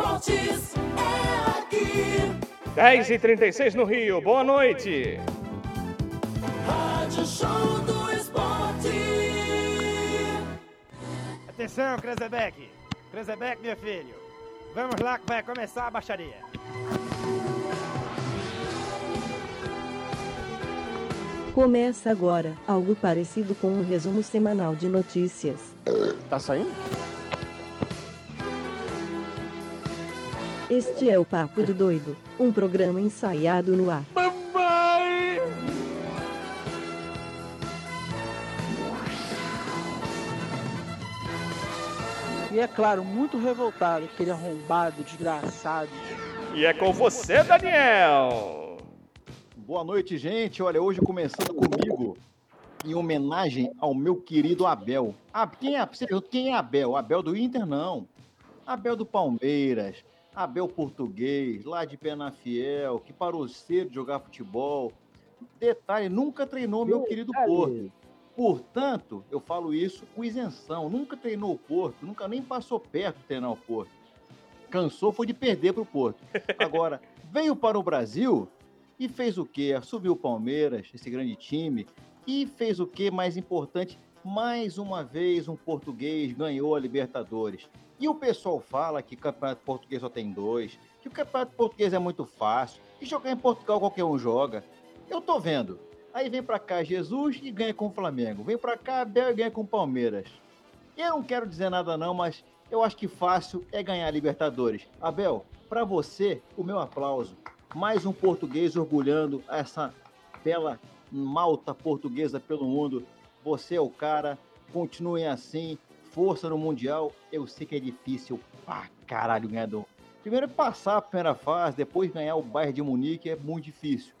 esportes é aqui. 10 e 36 no Rio, boa noite. Rádio Show do Esporte. Atenção, Krezebeck. Krezebeck, meu filho. Vamos lá que vai começar a baixaria. Começa agora algo parecido com um resumo semanal de notícias. Tá saindo? Este é o Papo de Doido, um programa ensaiado no ar. E é claro, muito revoltado, aquele arrombado, desgraçado. E é com você, Daniel. Boa noite, gente. Olha, hoje começando comigo, em homenagem ao meu querido Abel. Ah, quem é, quem é Abel? Abel do Inter, não. Abel do Palmeiras. Abel português, lá de Penafiel, que parou cedo de jogar futebol. Detalhe, nunca treinou meu querido Porto. Portanto, eu falo isso com isenção. Nunca treinou o Porto, nunca nem passou perto de treinar o Porto. Cansou foi de perder para o Porto. Agora, veio para o Brasil e fez o quê? Subiu o Palmeiras, esse grande time, e fez o quê mais importante? Mais uma vez um português ganhou a Libertadores. E o pessoal fala que Campeonato Português só tem dois, que o Campeonato Português é muito fácil, e jogar em Portugal qualquer um joga. Eu tô vendo. Aí vem pra cá Jesus e ganha com o Flamengo. Vem pra cá Abel e ganha com o Palmeiras. Eu não quero dizer nada não, mas eu acho que fácil é ganhar a Libertadores. Abel, pra você, o meu aplauso. Mais um português orgulhando essa bela malta portuguesa pelo mundo. Você é o cara. Continuem assim. Força no Mundial. Eu sei que é difícil pra caralho ganhar do... Primeiro é passar a primeira fase, depois ganhar o Bayern de Munique é muito difícil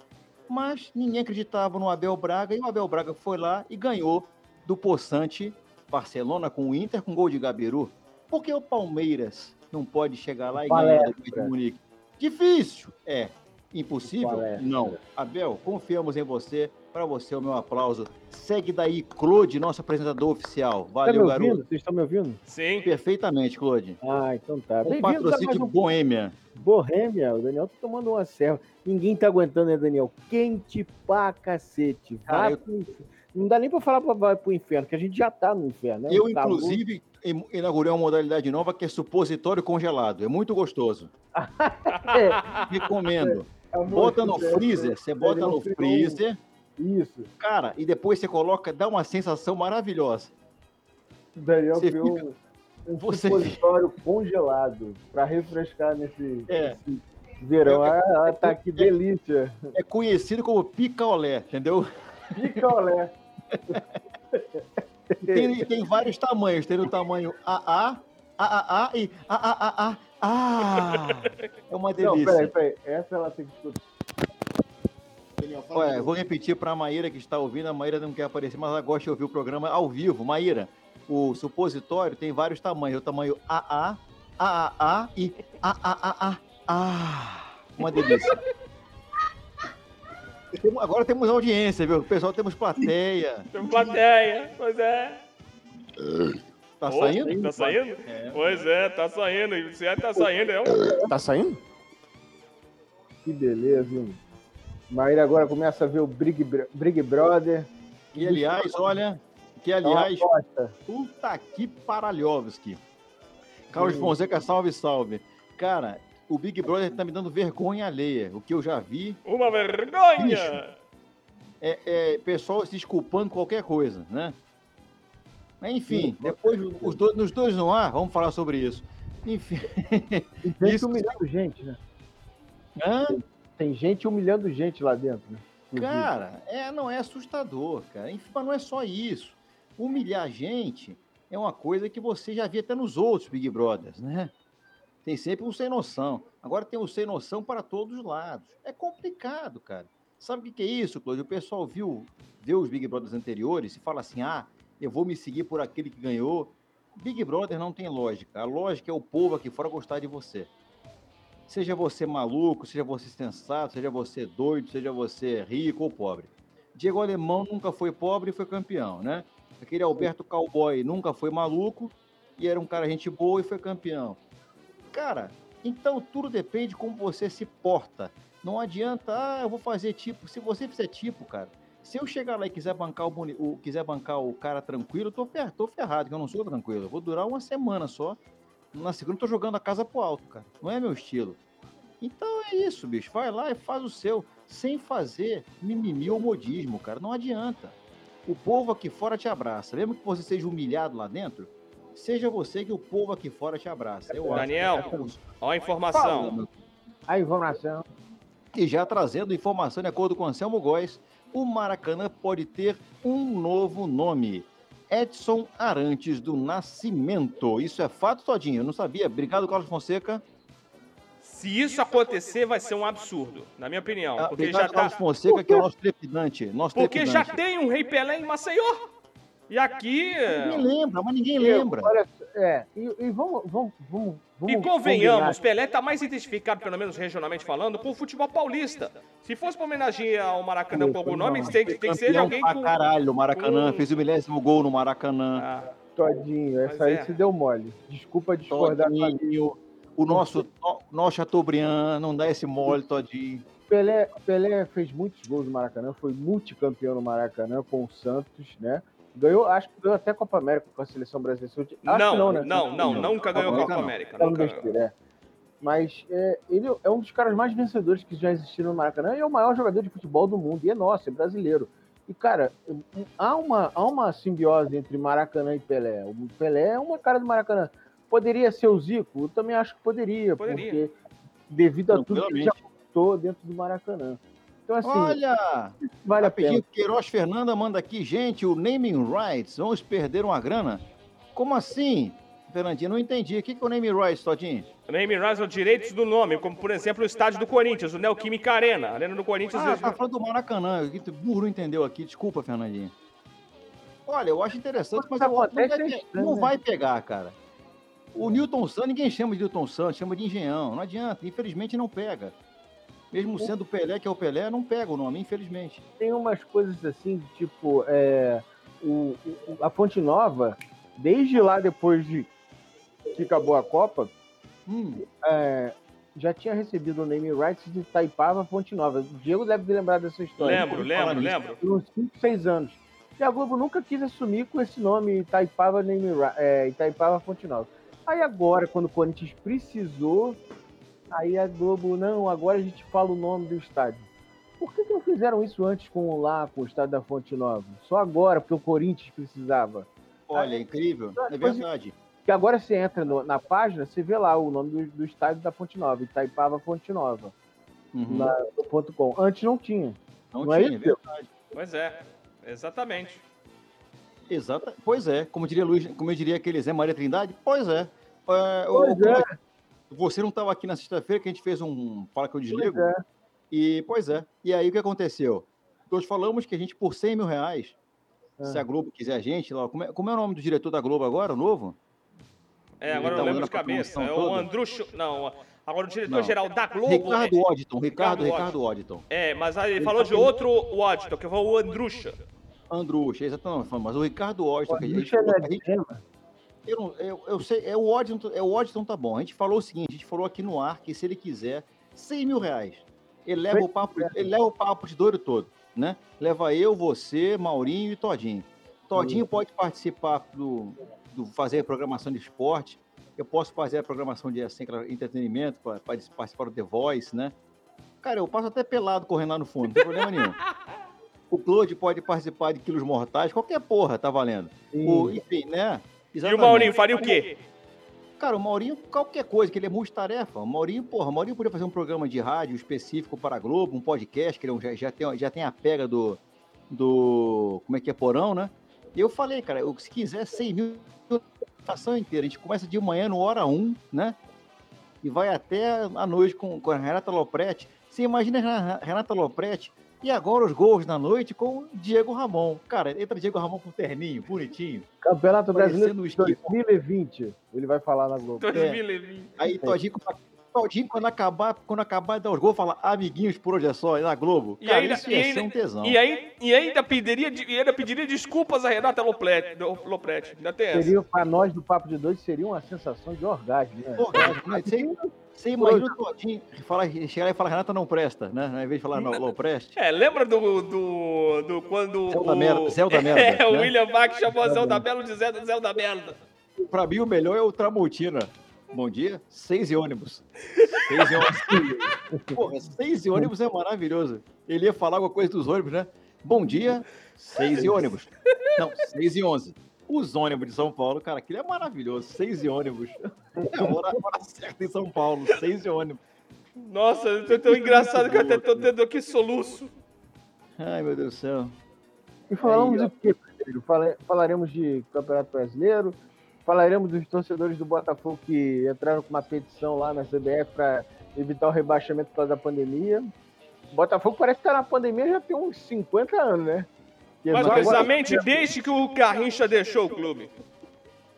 mas ninguém acreditava no Abel Braga e o Abel Braga foi lá e ganhou do poçante Barcelona com o Inter com gol de Gabiru. Por que o Palmeiras não pode chegar lá e ganhar do Bayern de Munique? Difícil, é. Impossível? Não. Abel, confiamos em você. Para você, o meu aplauso. Segue daí, Claude, nosso apresentador oficial. Tá me Valeu, ouvindo? garoto. Vocês estão me ouvindo? Sim. Perfeitamente, Claude. Ah, então tá. Um patrocínio um Boêmia. Bohemia. O Daniel tá tomando uma serva. Ninguém tá aguentando, né, Daniel? Quente pra cacete. Cara, eu-. Não dá nem pra falar pra vai pro inferno, que a gente já tá no inferno, né? Eu, calor. inclusive, inaugurei uma modalidade nova que é supositório congelado. É muito gostoso. Recomendo. É um Bota no freezer, você bota Ele no freezer, Isso. cara, e depois você coloca, dá uma sensação maravilhosa. O Daniel Você criou fica- um você supositório congelado pra refrescar nesse, É. nesse verão. Eu- Ah, tá que delícia. É conhecido como picaolé, entendeu? Picolé. E Tem, tem vários tamanhos. Tem o tamanho AA, AAA e AAA. Ah, é uma Não, peraí, delícia. peraí. Essa ela tem que escutar. Olha, vou repetir para a Maíra que está ouvindo. A Maíra não quer aparecer, mas ela gosta de ouvir o programa ao vivo. Maíra, o supositório tem vários tamanhos. O tamanho AA, AAA e AAA. Ah, uma delícia. Temos- Agora temos audiência, viu? Pessoal, temos plateia. Tem plateia, pois é. Tá Ô, saindo? Tá saindo? É. Pois é, tá saindo. Se é tá saindo, é um... Tá saindo? Que beleza, hein? Maíra agora começa a ver o Big, Big Brother. E aliás, olha, que É aliás, puta que paralhovski. Carlos Fonseca, salve, salve. Cara, o Big Brother tá me dando vergonha alheia. O que eu já vi Uma vergonha! é, é pessoal se desculpando qualquer coisa, né? Mas, enfim, depois os dois, nos dois no ar, vamos falar sobre isso. Enfim. E Isso- humilhando gente, né? Hã? Tem gente humilhando gente lá dentro, né? Cara, é, não é assustador, cara. Enfim, mas não é só isso. Humilhar gente é uma coisa que você já via até nos outros Big Brothers, né? Tem sempre um sem noção. Agora tem um sem noção para todos os lados. É complicado, cara. Sabe o que é isso, Cláudio? O pessoal viu, vê os Big Brothers anteriores e fala assim: ah, eu vou me seguir por aquele que ganhou. Big Brother não tem lógica. A lógica é o povo aqui fora gostar de você. Seja você maluco, seja você sensato, seja você doido, seja você rico ou pobre. Diego Alemão nunca foi pobre e foi campeão, né? Aquele Alberto Cowboy nunca foi maluco e era um cara gente boa e foi campeão. Cara, Então tudo depende como você se porta. Não adianta, ah, eu vou fazer tipo. Se você fizer tipo, cara, se eu chegar lá e quiser bancar o, o- quiser bancar o cara tranquilo, eu tô, fer, tô ferrado, que eu não sou tranquilo. Eu vou durar uma semana só. Na segunda eu tô jogando a casa pro alto, cara. Não é meu estilo. Então é isso, bicho. Vai lá e faz o seu, sem fazer mimimi ou modismo, cara. Não adianta. O povo aqui fora te abraça. Lembra que você seja humilhado lá dentro? Seja você que o povo aqui fora te abraça. Eu acho Daniel, que é a informação. A informação. E já trazendo informação de acordo com Anselmo Góes, o Maracanã pode ter um novo nome. Edson Arantes do Nascimento. Isso é fato, Todinho? Eu não sabia. Obrigado, Carlos Fonseca. Se isso acontecer, vai ser um absurdo, na minha opinião. Ah, Porque Obrigado, já tá. Carlos Fonseca, que é o nosso trepidante. Nosso Porque já trepidante. tem um Rei Pelé em Maceió. E aqui. Ninguém lembra, mas ninguém lembra. É, e, e vamos, vamos, vamos, vamos E convenhamos, combinar. Pelé tá mais identificado, pelo menos regionalmente falando, com o futebol paulista. Se fosse pra homenagear ao Maracanã com algum nome, tem, que- tem que ser alguém com. caralho, o Maracanã. com- Fez o milésimo gol no Maracanã. Ah, Todinho, essa Mas aí é. se deu mole. Desculpa discordar Todinho. O nosso, o nosso Chateaubriand, não dá esse mole, Todinho. Pelé, Pelé fez muitos gols no Maracanã, foi multicampeão no Maracanã com o Santos, né? Ganhou, acho que ganhou até Copa América com a seleção brasileira. Acho que não, não, não, né? não, nunca ganhou a América Copa não. América. Falando Nunca besteira, é. Mas é, ele é um dos caras mais vencedores que já existiram no Maracanã e é o maior jogador de futebol do mundo. E é nosso, é brasileiro. E, cara, há uma, há uma simbiose entre Maracanã e Pelé. O Pelé é uma cara do Maracanã. Poderia ser o Zico? Eu também acho que poderia, Poderia. porque devido a tudo que ele já conquistou dentro do Maracanã. Então, assim, Olha! vale a pena. Rapidinho, Queiroz Fernanda manda aqui, gente, o naming rights, vamos perder uma grana? Como assim, Fernandinho? Não entendi. O que que é o naming rights, Todinho? Name rights são direitos do nome, como por exemplo o estádio do Corinthians, o Neoquímica Arena. A Arena do Corinthians. Ah, tá falando do Maracanã. O burro não entendeu aqui. Desculpa, Fernandinho. Olha, eu acho interessante, mas eu, não, vai, é não né? vai pegar, cara. O Newton Santos, ninguém chama de Newton Santos, chama de Engenhão. Não adianta, infelizmente não pega. Mesmo sendo o Pelé, que é o Pelé, não pega o nome, infelizmente. tem umas coisas assim, tipo, é, o, o- a Fonte Nova, desde lá depois de que acabou a Copa, Hum, é, já tinha recebido o name rights de Taipava Fonte Nova. O Diego deve ter lembrado dessa história. Lembro, lembro, lembro. Por uns 5, 6 anos. E a Globo nunca quis assumir com esse nome Itaipava, name, é, Itaipava Fonte Nova. Aí agora, quando o Corinthians precisou, aí a Globo, não, agora a gente fala o nome do estádio. Por que, que não fizeram isso antes com lá, com o estádio da Fonte Nova? Só agora, porque o Corinthians precisava. olha, é incrível. É verdade. Que agora você entra no- na página, você vê lá o nome do, do estádio da Fonte Nova, Itaipava Fonte Nova, Uhum. na, ponto .com. Antes não tinha. Não, não é tinha, é verdade. Pois é, exatamente. Exata, pois é, como diria Luiz, como eu diria aquele Zé Maria Trindade, pois é. É, Pois o- é. Você não estava aqui na sexta-feira que a gente fez um Fala que eu desligo? Pois é. E, pois é. E aí o que aconteceu? Nós falamos que a gente, por 100 mil reais, se Ah. a Globo quiser a gente, lá, como, é, como é o nome do diretor da Globo agora, o novo? É, agora eu Ele tá não lembro de cabeça. É o? Andrucho. Não, agora o diretor-geral da Globo. Ricardo é- Odditon, Ricardo, Ricardo Odditon. É, mas aí ele falou de outro Waddington, que foi o Andrucha. Andrucha, exatamente. Mas o Ricardo Odditon, que a gente, Deixa eu, eu, eu sei, é o Odditon, é o Odditon tá bom. A gente falou o seguinte, a gente falou aqui no ar que se ele quiser 100 mil reais, ele leva o papo, ele leva o papo de doido todo, né? Leva eu, você, Maurinho e Todinho. Todinho pode participar do, do fazer programação de esporte. Eu posso fazer a programação de assim, entretenimento, para participar do The Voice, né? Cara, eu passo até pelado correndo lá no fundo, não tem problema nenhum. O Claude pode participar de quilos mortais, qualquer porra tá valendo. O, enfim, né? E o Exatamente. Maurinho faria o quê? Cara, o Maurinho, qualquer coisa, que ele é multitarefa. O Maurinho, porra, o Maurinho podia fazer um programa de rádio específico para a Globo, um podcast, que ele é já, já, tem, já tem a pega do, do. Como é que é porão, né? E eu falei, cara, eu, se quiser 100 mil, ação inteira. A gente começa de manhã no hora 1, né? E vai até a noite com, com a Renata Lopretti. Você imagina a Renata Lopretti e agora os gols na noite com o Diego Ramon. Cara, entra Diego Ramon com terninho, bonitinho. Campeonato Brasileiro Parecendo o esqui. 2020. Ele vai falar na Globo. 2020. Aí Todinho, Todinho quando, acabar, quando acabar de dar os gols, fala amiguinhos por hoje é só, na Globo. E Cara, ainda- isso e ia ainda- ser um tesão. E, aí, e ainda, pediria, e ainda pediria desculpas a Renata Lopretti. do- Lopretti. Ainda tem essa. Seria, pra nós do Papo de Dois, seria uma sensação de orgasmo, né? Orgasmo, né? Sem, Você imagina o Todinho fala, chegar lá e falar, Renata não presta, né? Ao invés de falar não, não preste. É, lembra do, do, do quando Céu da o... merda, céu da merda, É, o né? William Bach chamou Zé da Belo de Zé, Zé da Merda. Pra mim, o melhor é o Tramontina. Bom dia, seis e ônibus. Seis e ônibus. Porra, seis e ônibus é maravilhoso. Ele ia falar alguma coisa dos ônibus, né? Bom dia, seis e ônibus. Não, seis e onze. Os ônibus de São Paulo, cara, aquilo é maravilhoso. Seis e ônibus. É hora, a hora certa em São Paulo, seis e ônibus. Nossa, eu tô tão engraçado que eu até tô tendo aqui soluço. Ai, meu Deus do céu. E falamos Aí, do que, primeiro? Fala- Falaremos de Campeonato Brasileiro, falaremos dos torcedores do Botafogo que entraram com uma petição lá na CBF para evitar o rebaixamento por causa da pandemia. O Botafogo parece que tá na pandemia já tem uns 50 anos, né? Que Mais agora- precisamente desde que o Garrincha deixou o clube.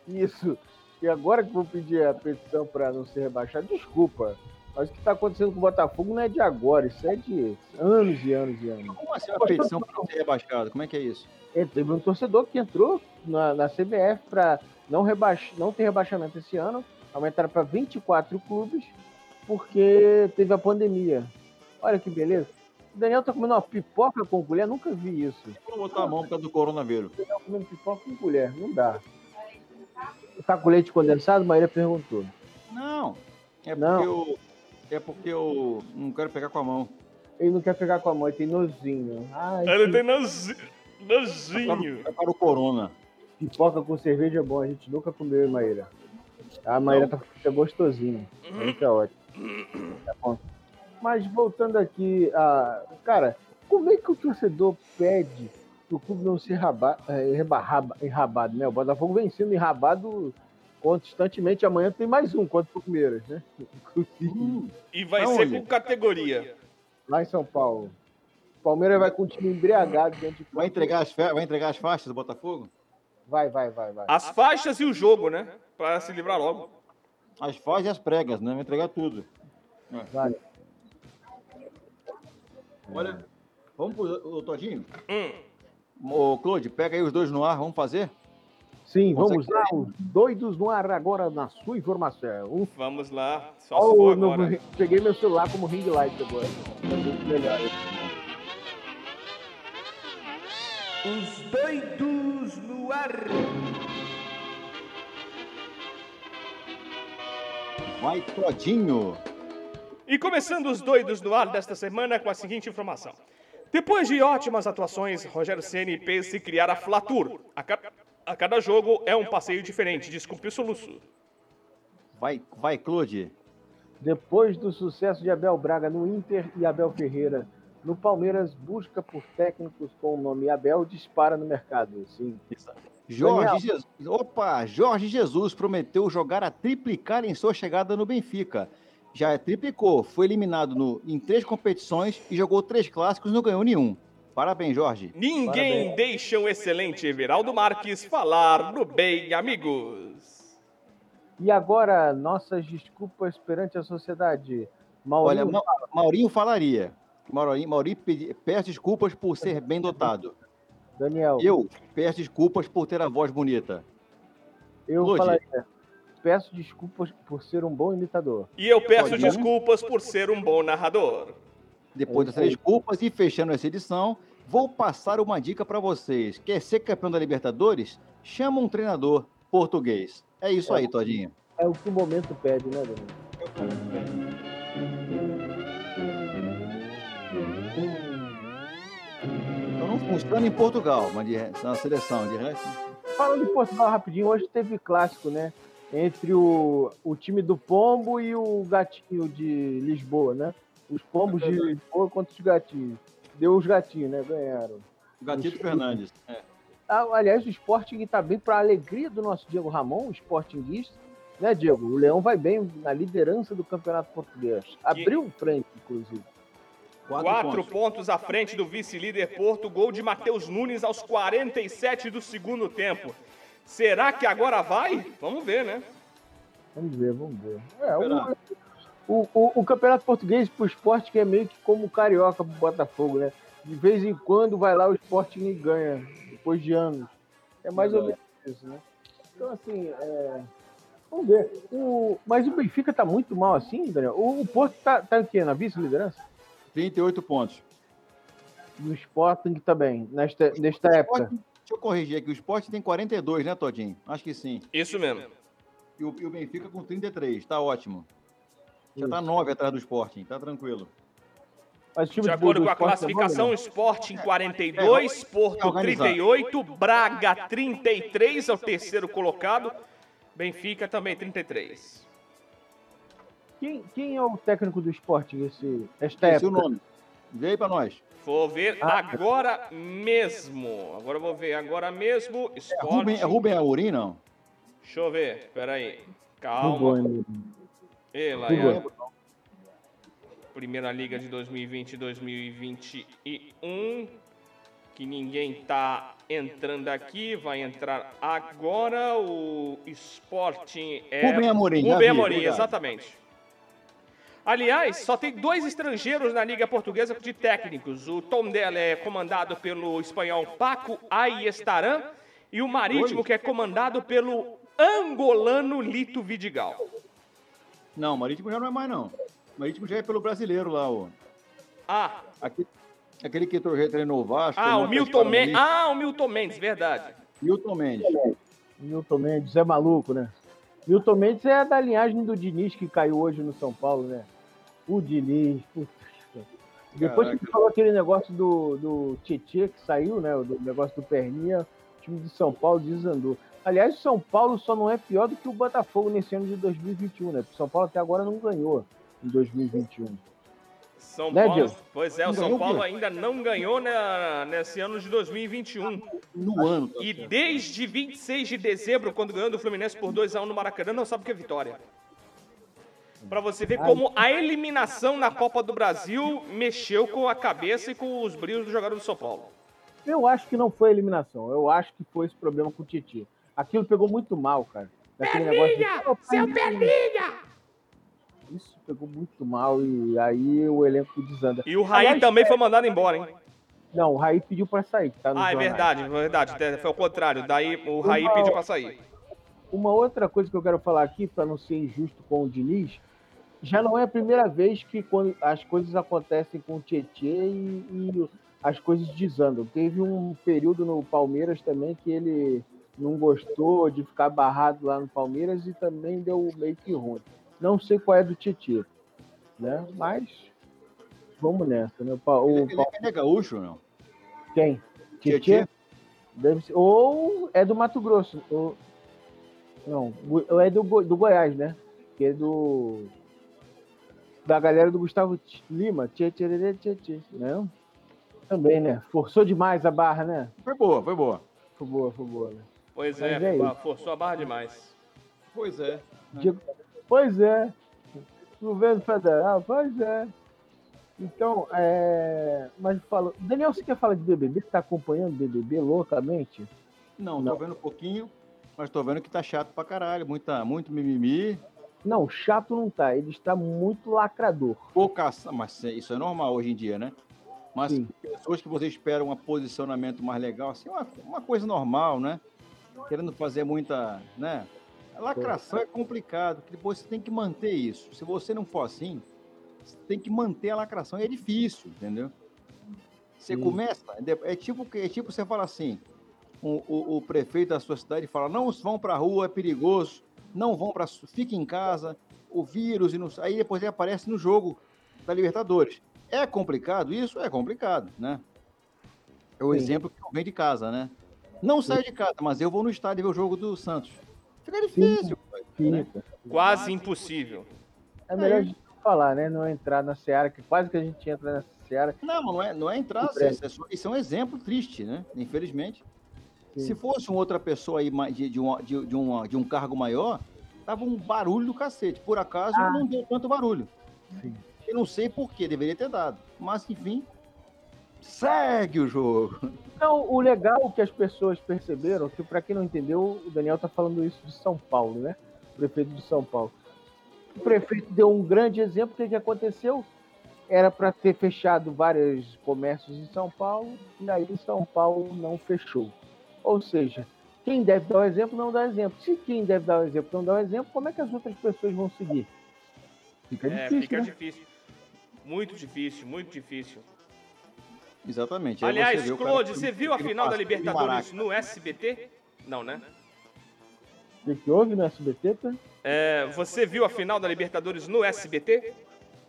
Isso. E agora que vou pedir a petição para não ser rebaixado, desculpa. Mas o que está acontecendo com o Botafogo não é de agora, isso é de anos e anos e anos. Como assim uma petição para não ser rebaixado? Como é que é isso? É, teve um torcedor que entrou na, na CBF para não, rebaix, não ter rebaixamento esse ano, aumentaram para 24 clubes, porque teve a pandemia. Olha que beleza. O Daniel tá comendo uma pipoca com colher, nunca vi isso. Vou botar a mão por causa do coronavírus. O Daniel comendo pipoca com colher, não dá. Tá com leite condensado? Maíra perguntou. Não. É porque Não. eu. É porque eu não quero pegar com a mão. Ele não quer pegar com a mão, ele tem nozinho. Ai, Ele que tem nozi- nozinho. É para o corona. pipoca com cerveja é bom, a gente nunca comeu, Maíra? A Maíra tá é gostosinho. Muito é ótimo. Tá bom. Mas voltando aqui, a... cara, como é que o torcedor pede que o clube não ser raba... é, enrabado, né? O Botafogo vem sendo enrabado constantemente. Amanhã tem mais um contra o Palmeiras, né? Inclusive, E vai Aonde? ser com categoria. lá em São Paulo. O Palmeiras vai com o time embriagado dentro de Vai entregar as, fe... vai entregar as faixas do Botafogo? Vai, vai, vai, vai. As faixas e o jogo, né? Pra se livrar logo. As faixas e as pregas, né? Vai entregar tudo. vai. Olha, vamos pro ô, Todinho. Hum. Ô, Claude, pega aí os dois no ar, vamos fazer? Sim, Consegue vamos lá, os doidos no ar agora na sua informação. Vamos lá. Só se Ó, for o agora. ri- peguei meu celular como ring light agora. Melhor. Os doidos no ar. Vai, Todinho. E começando os doidos no ar desta semana com a seguinte informação. Depois de ótimas atuações, Rogério Ceni pensa em criar a Flatur. A, ca- a cada jogo é um passeio diferente. Desculpe o soluço. Vai, vai, Claude. Depois do sucesso de Abel Braga no Inter e Abel Ferreira no Palmeiras, busca por técnicos com o nome Abel dispara no mercado. Sim. Jorge Jesus. Opa, Jorge Jesus prometeu jogar a triplicar em sua chegada no Benfica. Já triplicou, foi eliminado no- em três competições e jogou três clássicos e não ganhou nenhum. Parabéns, Jorge. Ninguém deixa o excelente Everaldo Marques falar no bem, amigos. E agora, nossas desculpas perante a sociedade. Olha, Maurinho, Ma- Maurinho falaria. Maurinho, Maurinho pedi- peço desculpas por ser bem dotado. Daniel, Eu peço desculpas por ter a voz bonita. eu Lodi. falaria. Peço desculpas por ser um bom imitador. E eu peço Pode. desculpas por ser um bom narrador. Depois É dessas desculpas e fechando essa edição, vou passar uma dica para vocês. Quer ser campeão da Libertadores? Chama um treinador português. É isso aí, Todinho. É o que o momento pede, né, Daniel? Então não funciona em Portugal, mas de, na seleção, de resto. Falando de Portugal rapidinho, hoje teve clássico, né? Entre o, o time do Pombo e o Gatinho de Lisboa, né? Os Pombos de Lisboa contra os Gatinhos. Deu os Gatinhos, né? Ganharam. Gatito Fernandes. É. Ah, aliás, o Sporting está bem para a alegria do nosso Diego Ramon, o Sportinguista. Né, Diego? O Leão vai bem na liderança do Campeonato Português. Abriu frente, inclusive. Quatro, Quatro pontos. pontos à frente do vice-líder Porto, gol de Matheus Nunes aos 47 do segundo tempo. Será que agora vai? Vamos ver, né? Vamos ver, vamos ver. É, o, o, o, o Campeonato Português pro esporte que é meio que como o Carioca pro Botafogo, né? De vez em quando vai lá o Sporting e ganha, depois de anos. É mais ou menos isso, né? Então, assim, é, Vamos ver. O... Mas o Benfica tá muito mal assim, Daniel. O, o Porto tá, tá o quê? Na vice-liderança? 38 pontos. No Sporting também, nesta, nesta O época. Sporting- deixa eu corrigir aqui. O Sport tem 42, né, Todinho? Acho que sim. Isso mesmo. E o, e o Benfica com 33. Tá ótimo. Já tá 9 atrás do Sporting. Tá tranquilo. Mas o time De do- acordo do com a é classificação, Daniel? Sporting 42, Porto organizado. 38, Braga 33 é o terceiro colocado, Benfica também 33. Quem, quem é o técnico do Sporting esse, esta Esse é o época? nome. Vê aí pra nós. Vou ver Ah. agora mesmo. Agora eu vou ver agora mesmo. É. Rubem, é Rubem Amorim, não? Deixa eu ver. Peraí. Calma. hein? Ei, Laiane. Primeira Liga de 2020 e 2021. Que ninguém tá entrando aqui. Vai entrar agora. O Sporting é. Rubem Amorim, vi, Amorim, obrigado. exatamente. Aliás, só tem dois estrangeiros na Liga Portuguesa de técnicos. O Tom dela é comandado pelo espanhol Paco Ayestaran e o Marítimo, que é comandado pelo angolano Lito Vidigal. Não, Marítimo já não é mais, não. Marítimo já é pelo brasileiro lá, ó. Ah, Aquele, aquele que tre- treinou o Vasco. ah, o Milton Mendes. Ah, o Milton Mendes, verdade. Milton Mendes. Milton Mendes é maluco, né? Milton Mendes é da linhagem do Diniz que caiu hoje no São Paulo, né? O Diniz, putz. Depois que Caraca. você falou aquele negócio do, do Tietê que saiu, né? Do negócio do Perninha, o time de São Paulo desandou. Aliás, o São Paulo só não é pior do que o Botafogo nesse ano de 2021, né? Porque o São Paulo até agora não ganhou em 2021. São Né, Paulo. Diego? Pois é, o São o Paulo ainda não ganhou né, nesse ano de 2021. No ano. tá E desde 26 de dezembro, quando ganhou do Fluminense por 2x1 no Maracanã, não sabe o que é vitória. Pra você ver como a eliminação na Copa do Brasil mexeu com a cabeça e com os brilhos do jogador do São Paulo. Eu acho que não foi eliminação. Eu acho que foi esse problema com o Tietê. Aquilo pegou muito mal, cara. Daquele negócio de, "Ô, Seu Perninha!" Perninha! Isso pegou muito mal e aí o elenco desanda. E o Raí Aliás, também foi mandado embora, hein? Não, o Raí pediu pra sair. Tá no Ah, é jornal. verdade, verdade. Foi o contrário. Daí o Raí pediu pra sair. Uma outra coisa que eu quero falar aqui, para não ser injusto com o Diniz, já não é a primeira vez que quando as coisas acontecem com o Tietê e, e as coisas desandam. Teve um período no Palmeiras também que ele não gostou de ficar barrado lá no Palmeiras e também deu meio que ruim. Não sei qual é do Tietê, né? Mas vamos nessa, né? O, Ele, ele, ele é gaúcho, não? quem? Deve ser. Ou é do Mato Grosso. Ou... Não, ou é do, Go- do Goiás, né? Que é do. Da galera do Gustavo Lima. Tchê, tchê, tchê, tchê, tchê, né? Também, né? Forçou demais a barra, né? Foi boa, foi boa. Foi boa, foi boa. Né? Pois é, é forçou a barra demais. Pois é. Diego- Pois é. Governo federal, pois é. Então, é. Mas fala. Daniel, você quer falar de BBB? Você tá acompanhando BBB loucamente? Não, Não. tô vendo um pouquinho, mas tô vendo que tá chato pra caralho. Muita, muito mimimi, Não, chato não tá. Ele está muito lacrador. pouca. Mas isso é normal hoje em dia, né? Mas Sim. pessoas que você espera um posicionamento mais legal, assim, uma, uma coisa normal, né? Querendo fazer muita, né? A lacração é complicado, porque depois você tem que manter isso. Se você não for assim, você tem que manter a lacração. E é difícil, entendeu? Você Sim. começa, é tipo, que- é tipo você fala assim, o, o, o prefeito da sua cidade fala, não vão pra rua, é perigoso, não vão para fique em casa, o vírus, e não, aí depois ele aparece no jogo da Libertadores. É complicado? Isso é complicado, né? É o Sim. exemplo que vem de casa, né? Não saio de casa, mas eu vou no estádio ver o jogo do Santos. Fica difícil. né? Fica. Quase impossível. É melhor a gente não falar, né? Não entrar na seara, que quase que a gente entra nessa seara. Não, mas não é, não é entrar. Isso é, só- isso é um exemplo triste, né? Infelizmente. Sim. Se fosse uma outra pessoa aí de, de, um, de, de, um, de um cargo maior, tava um barulho do cacete. Por acaso Ah. não deu tanto barulho. Sim. Eu não sei por que deveria ter dado. Mas, enfim, segue o jogo. Então, o legal que as pessoas perceberam, que para quem não entendeu, o Daniel tá falando isso de São Paulo, né? O prefeito de São Paulo. O prefeito deu um grande exemplo. O que, que aconteceu? Era para ter fechado vários comércios em São Paulo, e aí São Paulo não fechou. Ou seja, Quem deve dar o exemplo não dá o exemplo. Se quem deve dar o exemplo não dá o exemplo, como é que as outras pessoas vão seguir? Fica É, difícil, fica né? difícil. Muito difícil, muito difícil. Exatamente. Aí Aliás, você Claude, você viu a final da Libertadores no SBT? Não, né? O que, que houve no SBT, tá? É, você viu a final da Libertadores no SBT?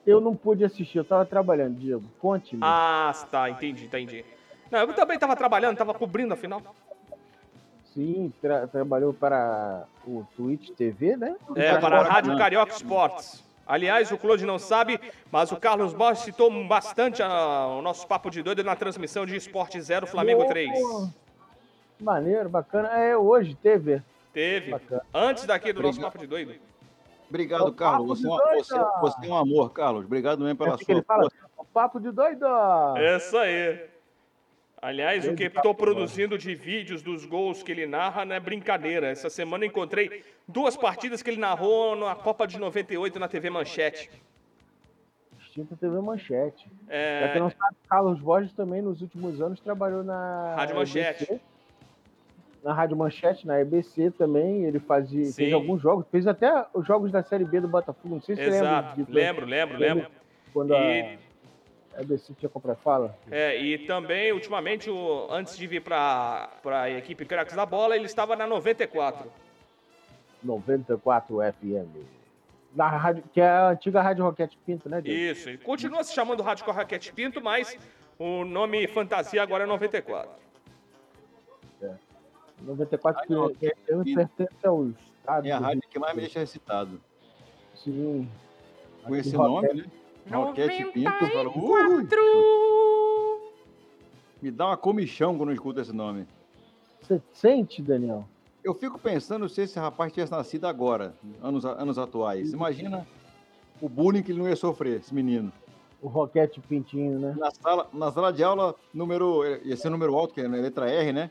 Eu não pude assistir, eu tava trabalhando, Diego. Conte-me. Ah, tá, entendi, entendi. Não, eu também tava trabalhando, tava cobrindo a final. Sim, tra- trabalhou para o Twitch TV, né? É, para a Rádio Carioca Esportes. Aliás, o Claude não sabe, mas o Carlos Borges citou bastante a- o nosso papo de doido na transmissão de Esporte Zero Flamengo 3. Pô, Maneiro, bacana. É, hoje teve. Teve. Bacana. Antes daqui do nosso papo de doido. Obrigado, É o Carlos. Você é, você, você é um amor, Carlos. Obrigado mesmo É pela ele sua fala, o papo de doido. Isso aí. Aliás, o que estou papo, produzindo de vídeos dos gols que ele narra não é brincadeira. Essa semana encontrei duas partidas que ele narrou na Copa de 98 na TV Manchete. Extinta TV Manchete. É, não sabe, Carlos Borges também nos últimos anos trabalhou na Rádio Manchete. EBC, na Rádio Manchete, na EBC também. Ele fazia, Sim. fez alguns jogos, fez até os jogos da Série B do Botafogo. Não sei se você lembra exato. disso. Lembro, lembro, lembro. Quando E- a EBC tinha comprado fala. É, e também, ultimamente, o- antes de vir para a equipe Craques da Bola, ele estava na 94. 94 FM. Na rádio, que é a antiga Rádio Roquete Pinto, né, Diego? Isso, ele continua se chamando Rádio Raquete Pinto, mas o nome fantasia agora é 94. 94 Rádio Roquete que eu Pinto. pertence ao estado. É a rádio que mais me deixa excitado. Sim. Com esse Roquete. nome, né? Roquete Pinto. eu falo, "Ui". Me dá uma comichão quando eu escuto esse nome. Você sente, Daniel? Eu fico pensando se esse rapaz tivesse nascido agora, anos, anos atuais. Imagina o bullying que ele não ia sofrer, esse menino. O Roquete Pintinho, né? Na sala, na sala de aula, número. Ia ser número alto, que é a letra R, né?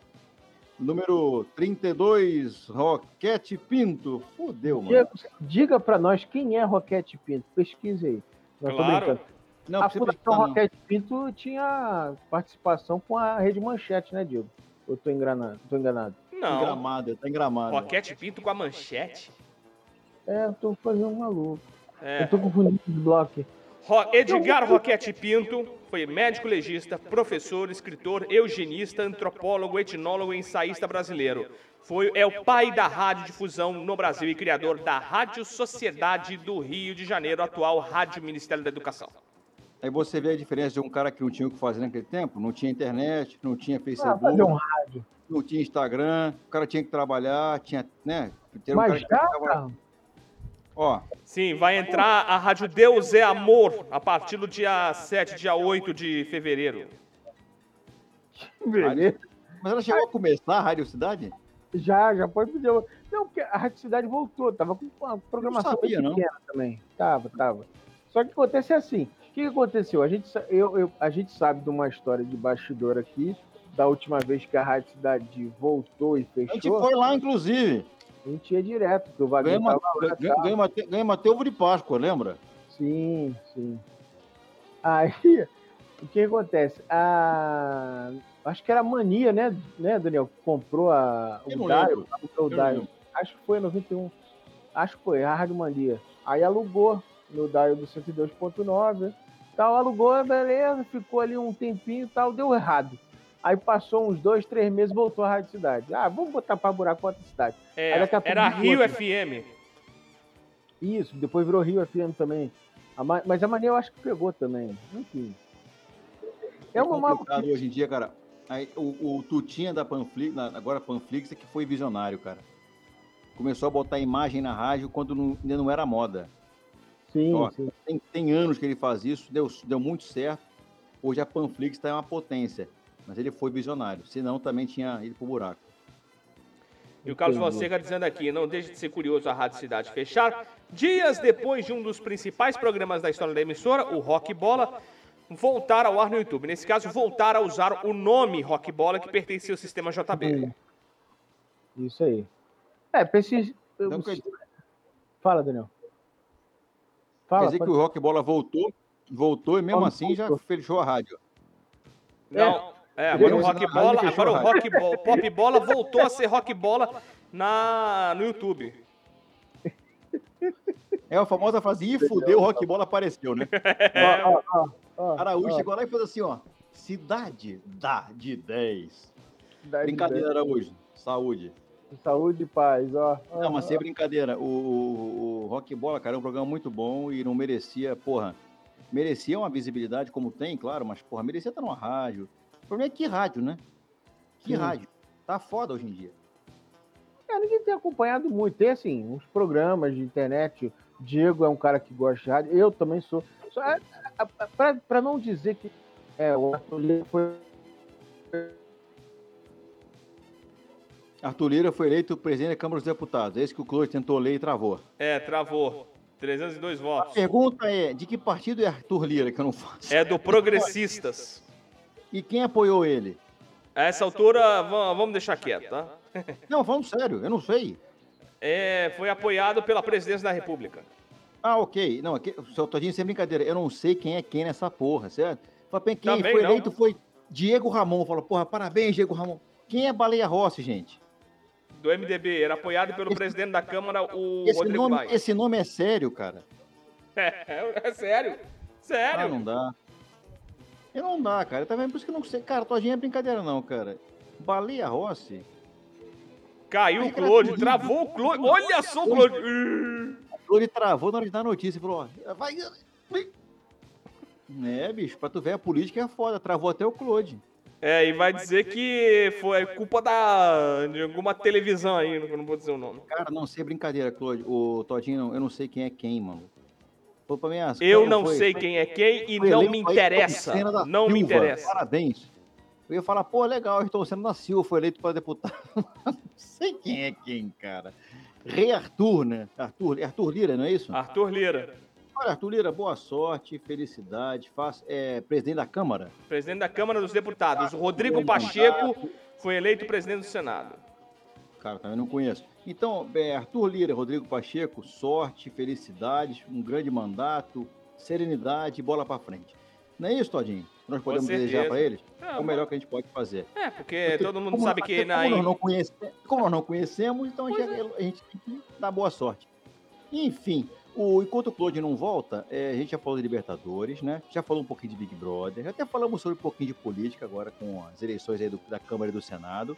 Número 32, Roquete Pinto. Fudeu, mano. Diego, diga pra nós quem é Roquete Pinto. Pesquise aí. Não, Claro. Não, a Fundação. Roquete Pinto tinha participação com a Rede Manchete, né, Diego? Eu tô enganado. Tô enganado. Não, Engramado, tá engramado. Roquete Pinto com a manchete. É, eu tô fazendo um maluco. É. Eu tô confundindo os blocos. Ro- Edgar Roquete Pinto foi médico legista, professor, escritor, eugenista, antropólogo, etnólogo e ensaísta brasileiro. Foi, é o pai da radiodifusão no Brasil e criador da Rádio Sociedade do Rio de Janeiro, atual Rádio Ministério da Educação. Aí você vê a diferença de um cara que não tinha o que fazer naquele tempo, não tinha internet, não tinha Ah, Facebook, fazer um rádio. não tinha Instagram, o cara tinha que trabalhar, tinha, né? Ter um cara Mas que já, cara, Ó, Sim, vai entrar a Rádio Deus é Amor a partir do dia 7, dia 8 de fevereiro. beleza. mas ela chegou a começar a Rádio Cidade? Já, já pode pedir. Não, porque a Rádio Cidade voltou, tava com uma programação sabia, muito não. pequena também. Tava, tava. Só que acontece assim. O que, que aconteceu? A gente, eu, eu- a gente sabe de uma história de bastidor aqui, da última vez que a Rádio Cidade voltou e A gente fechou. foi lá, inclusive. A gente ia direto, porque o Wagner Ganhamos tava ganha- ganhamos até- ganhamos até ovo de Páscoa, lembra? Sim, sim. Aí, o que acontece? A... Acho que era a Mania, né, né Daniel? que Comprou a... Eu o Daio. lembro. comprou o Daio. Acho que foi em 91. Acho que foi, a Rádio Mania. Aí alugou no Daio do 102.9. Tal, alugou, beleza, ficou ali um tempinho e tal, deu errado. Aí passou uns dois, três meses, voltou a Rádio Cidade. Ah, vamos botar pra buraco outra cidade. É, a era Rio aqui. FM. Isso, depois virou Rio FM também. A Ma- Mas a Mania eu acho que pegou também. Enfim. É uma má... complicado hoje em dia, cara. Aí, o, o Tutinha da Panflix, agora Panflix, é que foi visionário, cara. Começou a botar imagem na rádio quando não- ainda não era moda. Sim, Ó, sim. Tem, tem anos que ele faz isso, deu, deu muito certo. Hoje a Panflix está uma potência. Mas ele foi visionário. Senão também tinha ido pro buraco. E o Carlos. Fonseca dizendo aqui, não deixe de ser curioso a Rádio Cidade fechar. Dias depois de um dos principais programas da história da emissora, o Rock Bola, voltar ao ar no YouTube. Nesse caso, voltar a usar o nome Rock Bola que pertencia ao sistema JB. Isso aí. É, Então, quer, Fala, Daniel. quer Fala, dizer pode- que o Rock Bola voltou, voltou e mesmo Voltou. assim já fechou a rádio. Não, É, agora o rock bola, e agora o rock bola, pop bola voltou a ser rock bola na no YouTube. É a famosa frase, ih, fudeu, o rock bola apareceu, né? É. Ó, ó, ó, Araújo ó, chegou lá e fez assim, ó. Cidade dá de 10. dá de Brincadeira, Araújo. Saúde. Saúde e paz, ó. ó, Não, mas ó. sem brincadeira. O, o, o Rock Bola, cara, é um programa muito bom e não merecia, porra, merecia uma visibilidade como tem, claro, mas, porra, merecia estar numa rádio. O problema é que rádio, né? Que Sim. rádio. Tá foda hoje em dia. É, ninguém tem acompanhado muito. Tem, assim, uns programas de internet. Diego é um cara que gosta de rádio. Eu também sou. Só, é, pra, pra não dizer que é, o Arthur Lira foi. Arthur Lira foi eleito presidente da Câmara dos Deputados. É isso que o Clóvis tentou ler e travou. É, travou. 302 A votos. pergunta é, de que partido é Arthur Lira, que eu não faço? É do Progressistas. E quem apoiou ele? A essa altura, va- vamos deixar quieto, tá? Não, falando sério, eu não sei. É, foi apoiado pela presidência da República. Ah, ok. Não, aqui, seu Todinho, sem brincadeira, eu não sei quem é quem nessa porra, certo? Fala, bem, quem Também foi não. eleito foi Diego Ramon. Fala, porra, parabéns, Diego Ramon. Quem é Baleia Rossi, gente? Do MDB, era apoiado pelo presidente da Câmara, o Esse Rodrigo nome, esse nome é sério, cara. É, é sério. Ah, Sério. não dá. E não dá, cara. Tá vendo? Por isso que eu não sei. Cara, Todinho é brincadeira, não, cara. Baleia Rossi. Caiu o Claude, travou o Claude. Olha só o Claude. Ele travou na hora de dar notícia. Falou, ó, vai. É, bicho, pra tu ver, a política é foda. Travou até o Claude. É, e vai dizer que foi culpa da, de alguma televisão aí, eu não vou dizer o nome. Cara, não sei brincadeira, Claude. O Todinho, eu não sei quem é quem, mano. Pô, pra mim, Eu não foi- sei quem é quem e não me interessa. Não me Silva. interessa. Parabéns. Eu ia falar, pô, legal, estou sendo da Silva, foi eleito para deputado. não sei quem é quem, cara. Rei Arthur, né? Arthur, Arthur Lira, não é isso? Arthur Lira, Olha, Arthur Lira, boa sorte, felicidade. Faz, é, presidente da Câmara. presidente da Câmara dos Deputados. Rodrigo Pacheco foi eleito presidente do Senado. Cara, também não conheço. Então, é, Arthur Lira, Rodrigo Pacheco, sorte, felicidades, um grande mandato, serenidade bola para frente. Não é isso, Todinho? Nós podemos desejar para eles? É, É o melhor que a gente pode fazer. É, porque todo mundo sabe que até na, como, nós não conhece- como nós não conhecemos, então a gente, Pois a gente tem que dar boa sorte. Enfim, o, enquanto o Claude não volta, é, a gente já falou de Libertadores, né? Já falou um pouquinho de Big Brother, até falamos sobre um pouquinho de política agora com as eleições aí do- da Câmara e do Senado.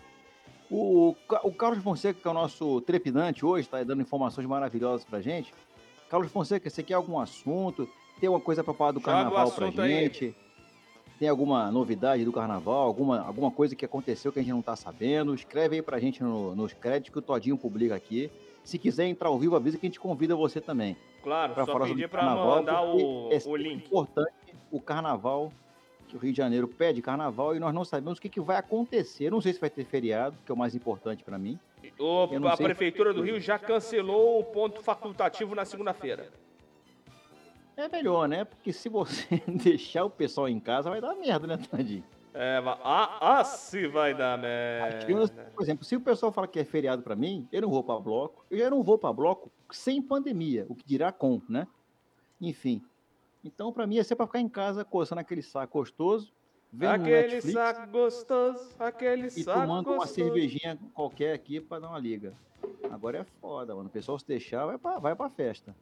O, o Carlos Fonseca, que é o nosso trepidante hoje, está dando informações maravilhosas pra gente. Carlos Fonseca, você quer algum assunto? Tem alguma coisa para falar do Joga carnaval pra assunto aí. Tem alguma novidade do carnaval? Alguma, alguma coisa que aconteceu que a gente não tá sabendo? Escreve aí pra gente no- nos créditos que o Todinho publica aqui. Se quiser entrar ao vivo, avisa que a gente convida você também. Claro, Pra só falar pedir sobre pra carnaval, mandar o, é o link. importante o carnaval, que o Rio de Janeiro pede carnaval e nós não sabemos o que, que vai acontecer. Eu não sei se vai ter feriado, que é o mais importante pra mim. O- a Prefeitura do Rio já cancelou o ponto facultativo na segunda-feira. É melhor, né? Porque se você deixar o pessoal em casa, vai dar merda, né, Tadinho? É, ah, ah, se vai dar merda. por exemplo, se o pessoal fala que é feriado pra mim, eu não vou pra bloco. Eu já não vou pra bloco sem pandemia, o que dirá com, né? Enfim. Então, pra mim, é sempre pra ficar em casa, coçando aquele saco gostoso, vendo Aquele Netflix saco gostoso, aquele e saco tomando uma gostoso. cervejinha qualquer aqui pra dar uma liga. Agora é foda, mano. O pessoal se deixar, vai pra, vai pra festa.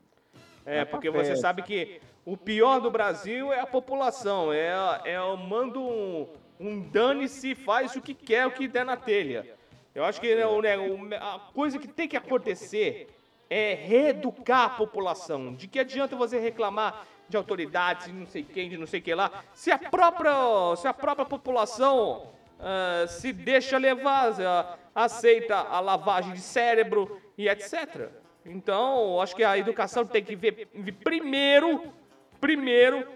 É, porque você sabe que o pior do Brasil é a população. É, é o manda um, um dane-se, faz o que quer, o que der na telha. Eu acho que né, né, a coisa que tem que acontecer é reeducar a população. De que adianta você reclamar de autoridades, de não sei quem, de não sei que lá, se a própria, se a própria população ah, se deixa levar, ah, aceita a lavagem de cérebro e etc. Então, acho que a educação tem que ver vir primeiro, primeiro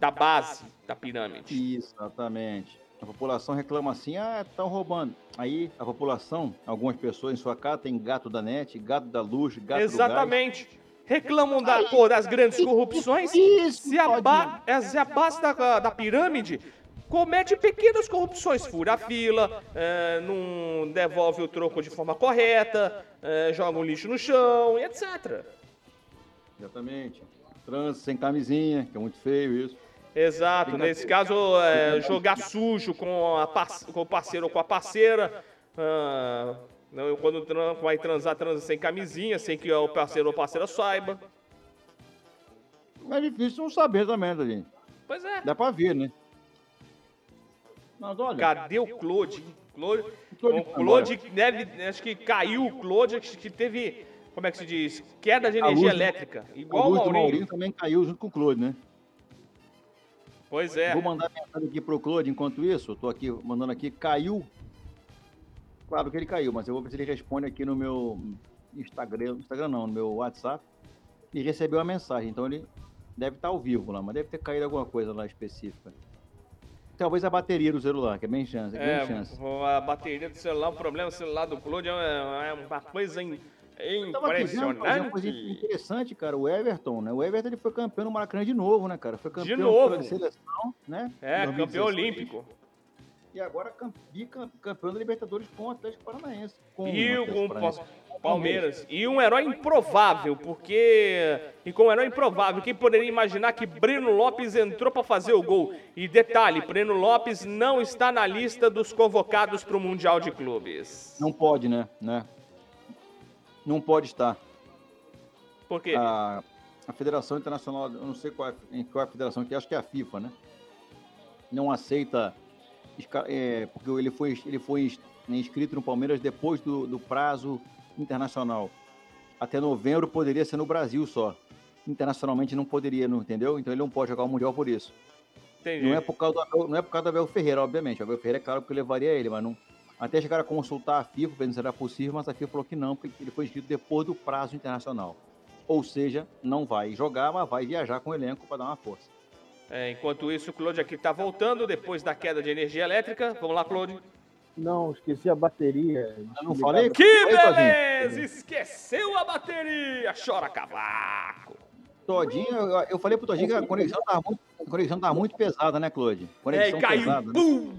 da base da pirâmide. Exatamente. A população reclama assim, ah, estão roubando. Aí a população, algumas pessoas em sua casa tem gato da net, gato da luz, gato Exatamente. Reclamam da, pô, das grandes corrupções. Isso, Se a, ba se a base da, da pirâmide comete pequenas corrupções, fura a fila, é, não devolve o troco de forma correta, é, joga um lixo no chão etc. Exatamente. Trânsito sem camisinha, que é muito feio isso. Exato, nesse caso, é, jogar sujo com, a com o parceiro ou com a parceira. ah, não, quando vai transar, transa sem camisinha, sem que o parceiro ou parceira saiba. É difícil não saber também, Todinho. Pois é. Dá pra ver, né? Mas olha, Cadê o Claude? Claude, Claude Claude deve, acho que caiu o Claude, acho que teve, como é que se diz? Queda de energia luz- elétrica. Igual o luz Maurinho. Maurinho também caiu junto com o Claude, né? Pois é. Vou mandar mensagem aqui pro Claude enquanto isso. Eu tô aqui mandando aqui. Caiu. Claro que ele caiu, mas eu vou ver se ele responde aqui no meu Instagram. Instagram não, no meu WhatsApp. E recebeu a mensagem. Então ele deve estar ao vivo lá, mas deve ter caído alguma coisa lá específica. Talvez a bateria do celular, que é bem chance, é grande É, chance. a bateria do celular, o problema do celular do Claude é uma, é coisa in- mas é uma coisa impressionante. interessante, cara, o Everton, né? O Everton ele foi campeão no Maracanã de novo, né, cara? Foi campeão novo. pela seleção, né? É, campeão 2016. olímpico. E agora cam- bicampeão da Libertadores com o Atlético Paranaense. Com E o com Paranaense. Palmeiras. E um herói improvável, porque. E com um herói improvável, quem poderia imaginar que Breno Lopes entrou para fazer o gol? E detalhe: Breno Lopes não está na lista dos convocados para o Mundial de Clubes. Não pode, né? né? Não pode estar. Por quê? A, a Federação Internacional, eu não sei qual é, em qual é a federação que acho que é a FIFA, né? Não aceita, é, porque ele foi, ele foi ins- inscrito no Palmeiras depois do, do prazo internacional. Até novembro poderia ser no Brasil só. Internacionalmente não poderia, não entendeu? Então ele não pode jogar o Mundial por isso. Entendi. Não é por causa do Abel, não é por causa do Abel Ferreira, obviamente. O Abel Ferreira é claro porque eu levaria ele, mas não. Até chegar a consultar a FIFA, vendo se era possível, mas a FIFA falou que não, porque ele foi inscrito depois do prazo internacional. Ou seja, não vai jogar, mas vai viajar com o elenco para dar uma força. É, enquanto isso, o Claude aqui está voltando depois da queda de energia elétrica. Vamos lá, Claude. Não, esqueci a bateria. Eu não falei? Que beleza! Esqueceu a bateria! Chora cavaco! Todinho, eu, eu falei pro Todinho que a conexão tava muito, a conexão tava muito pesada, né, Claude? É, Conexão e caiu. pesada. né? Bum!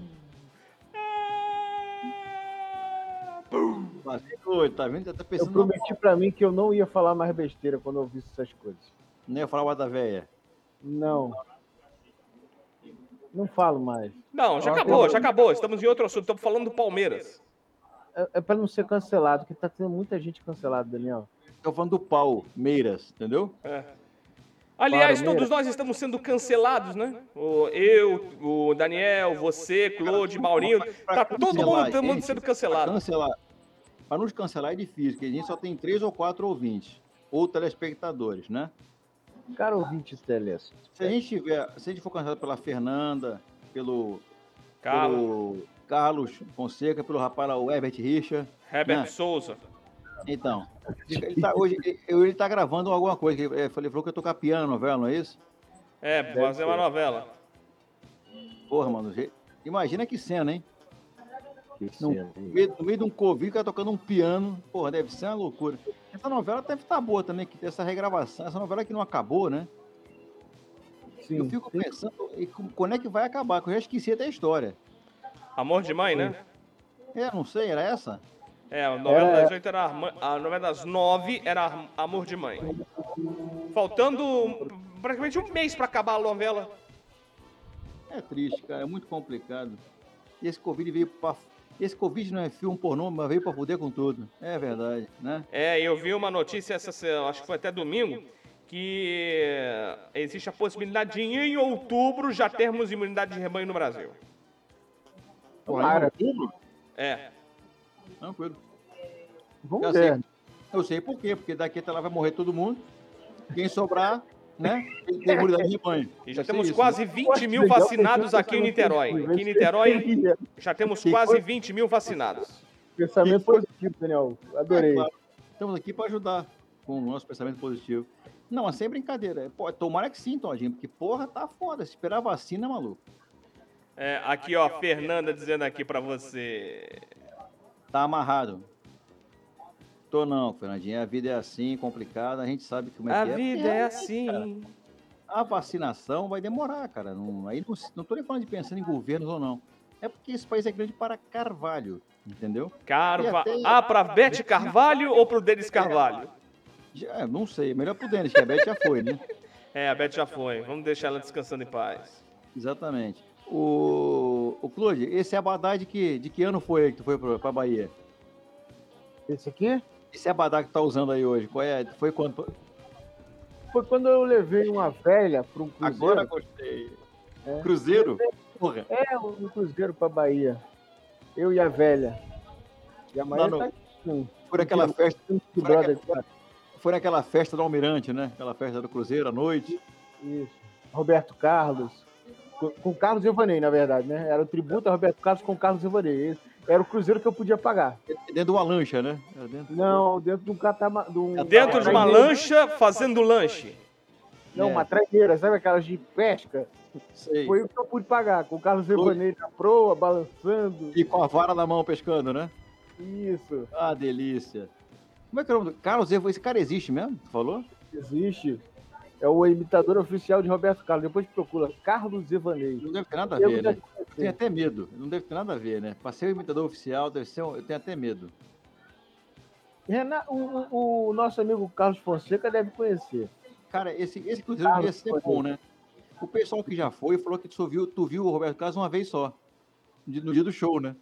Mas, Claude, tá vendo? Tá Eu pensando prometi pra mim que eu não ia falar mais besteira quando eu ouvisse essas coisas. Não ia falar o da véia. Não. Não falo mais. Não, já acabou, já acabou. Estamos em outro assunto, estamos falando do Palmeiras. É, é pra não ser cancelado, porque tá tendo muita gente cancelada, Daniel. Tô falando do pau, Meiras, entendeu? É. Aliás, Para, todos nós estamos sendo cancelados, né? O, eu, o Daniel, você, Claude, Maurinho. Tá todo mundo, todo mundo gente, sendo cancelado. cancelar. Pra nos cancelar é difícil, porque a gente só tem três ou quatro ouvintes. Ou telespectadores, né? Cara, ouvinte teles. Se a gente tiver, se a gente for cancelado pela Fernanda, pelo Carlos, pelo Carlos Fonseca, pelo rapaz lá, o Herbert Richard. Herbert né? Souza. Então, ele tá, hoje ele, ele tá gravando alguma coisa. que Ele, falou que eu tô copiando a novela, não é isso? É, fazer uma novela. Porra, mano. Imagina que cena, hein? No, meio, no meio de um Covid, o cara tocando um piano. Porra, deve ser uma loucura. Essa novela deve estar boa também, que tem essa regravação. Essa novela que não acabou, né? Sim, eu fico sim. pensando quando é que vai acabar, que eu já esqueci até a história. Amor de mãe, né? É, não sei, era essa? É, a novela É. das oito era a novela das nove era Am- Amor de Mãe. Faltando praticamente um mês pra acabar a novela. É triste, cara, é muito complicado. E esse Covid veio pra. Esse Covid não é filme pornô, mas veio pra fuder com tudo. É verdade, né? É, eu vi uma notícia, essa, acho que foi até domingo, que existe a possibilidade de em outubro já termos imunidade de rebanho no Brasil. Em outubro? É. Tranquilo. Vamos ver. sei. Eu sei por quê, porque daqui até lá vai morrer todo mundo. Quem sobrar, né? Tem imunidade de rebanho. E já temos isso, quase né? 20 mil vacinados aqui em Niterói. Aqui em Niterói já temos quase foi? 20 mil vacinados. Pensamento positivo, Daniel. Adorei. É, claro. Estamos aqui para ajudar com o nosso pensamento positivo. Não, mas sem brincadeira. Pô, tomara que sim, Todinho, porque porra, tá foda. Se esperar vacina, maluco. É, aqui, ó, Fernanda dizendo aqui pra você. Tá amarrado. Tô não, Fernandinho. A vida é assim, complicada. A gente sabe como é A que é. vida porque é assim. A vacinação vai demorar, cara. Não, aí não, não tô nem falando de pensando em governos ou não. É porque esse país é grande para Carvalho, entendeu? Carva... Até- Ah, pra Bete Carvalho ou pro Denis Carvalho? Já, não sei. Melhor pro Denis, que a Beth já foi, né? É, a Beth já foi. Vamos deixar ela descansando em paz. Exatamente. O, o Claude, esse Abadá de que, de que ano foi que tu foi pra, pra Bahia? Esse aqui Esse Abadá que tá usando aí hoje, qual é? Foi quando? foi quando eu levei uma velha para um cruzeiro. Agora gostei. É. Cruzeiro? Porra. É, um cruzeiro pra Bahia. Eu e a velha. E a Maria Não, tá não. aqui. Foi naquela com- festa, foi brother naquela, foi naquela festa do Almirante, né? Aquela festa do Cruzeiro à noite. Isso. Roberto Carlos. Com, com Carlos Ivanei, na verdade, né? Era o tributo a Roberto Carlos com Carlos Ivanei. Esse Era o cruzeiro que eu podia pagar. Dentro de uma lancha, né? Era dentro... Não, dentro de um catama... De um, Dentro de uma lancha fazendo lanche. Não, É. uma traineira, sabe aquelas de pesca? Sei. Foi o que eu pude pagar, com o Carlos Ivanei na proa, balançando. E com a vara na mão pescando, né? Isso, Ah, delícia. Como é que é o nome do... Carlos Evo, esse cara existe mesmo? Tu falou? existe. É o imitador oficial de Roberto Carlos. Depois procura Carlos Ivanei. Não deve ter nada a ver, né? Eu tenho até medo. Não deve ter nada a ver, né? Pra ser o imitador oficial, deve ser um... eu tenho até medo. Renan, o, o- nosso amigo Carlos Fonseca deve conhecer. Cara, esse, esse cruzeiro Carlos, ia ser pode bom, né? O pessoal que já foi falou que tu, viu, tu viu o Roberto Carlos uma vez só. No dia do show, né?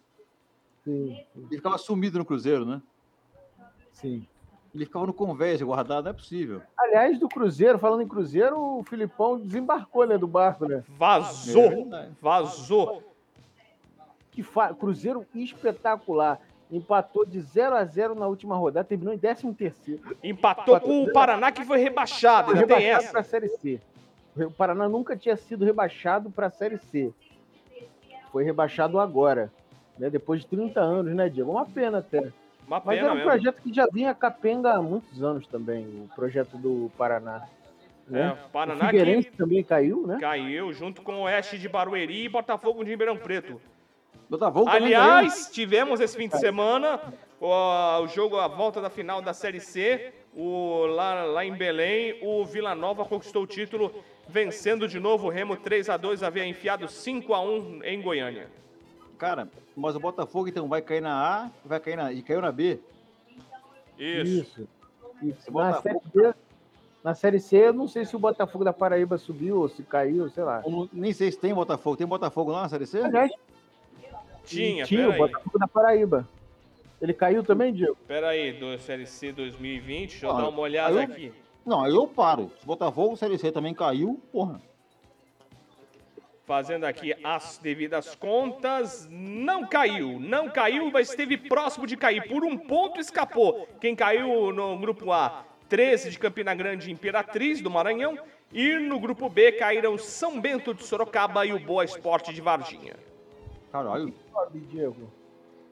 Sim, Ele ficava sumido no cruzeiro, né? sim. Ele ficava no convés guardado, não é possível. Aliás, do Cruzeiro, falando em Cruzeiro, o Filipão desembarcou né, do barco, né? É Vazou. verdade. Vazou. Que fa... Cruzeiro espetacular. Empatou de 0 a 0 na última rodada, terminou em 13 terceiro. Empatou com o Paraná que foi rebaixado. Foi Ainda tem rebaixado essa. para a Série C. O Paraná nunca tinha sido rebaixado para a Série C. Foi rebaixado agora, né? Depois de 30 anos, né, Diego? Uma pena até. Uma Mas era um mesmo. projeto que já vinha capenga há muitos anos também, o projeto do Paraná. É, Né? o o Paraná Figueirense que também caiu, né? caiu junto com o Oeste de Barueri e Botafogo de Ribeirão Preto. Botafogo Aliás, tivemos esse fim de semana o, o jogo, a volta da final da Série C. O, lá, lá em Belém, o Vila Nova conquistou o título, vencendo de novo o Remo 3 a 2 havia enfiado 5 a 1 em Goiânia. Cara, mas o Botafogo então vai cair na A, vai cair na. E caiu na B. Isso. Isso. Na, Botafogo- série C, na Série C, eu não sei se o Botafogo da Paraíba subiu ou se caiu, sei lá. Não- nem sei se tem Botafogo. Tem Botafogo lá na Série C? Aliás, Tinha, tinha o. Botafogo da Paraíba. Ele caiu também, Diego? Peraí, do Série C 2020, deixa eu dar uma olhada aí eu- aqui. Não, aí eu paro. Se o Botafogo Série C também caiu, porra. Fazendo aqui as devidas contas, não caiu, não caiu, mas esteve próximo de cair. Por um ponto escapou. Quem caiu no grupo A, 13 de Campina Grande Imperatriz do Maranhão. E no grupo B caíram São Bento de Sorocaba e o Boa Esporte de Varginha. Caralho. Sobe, Diego.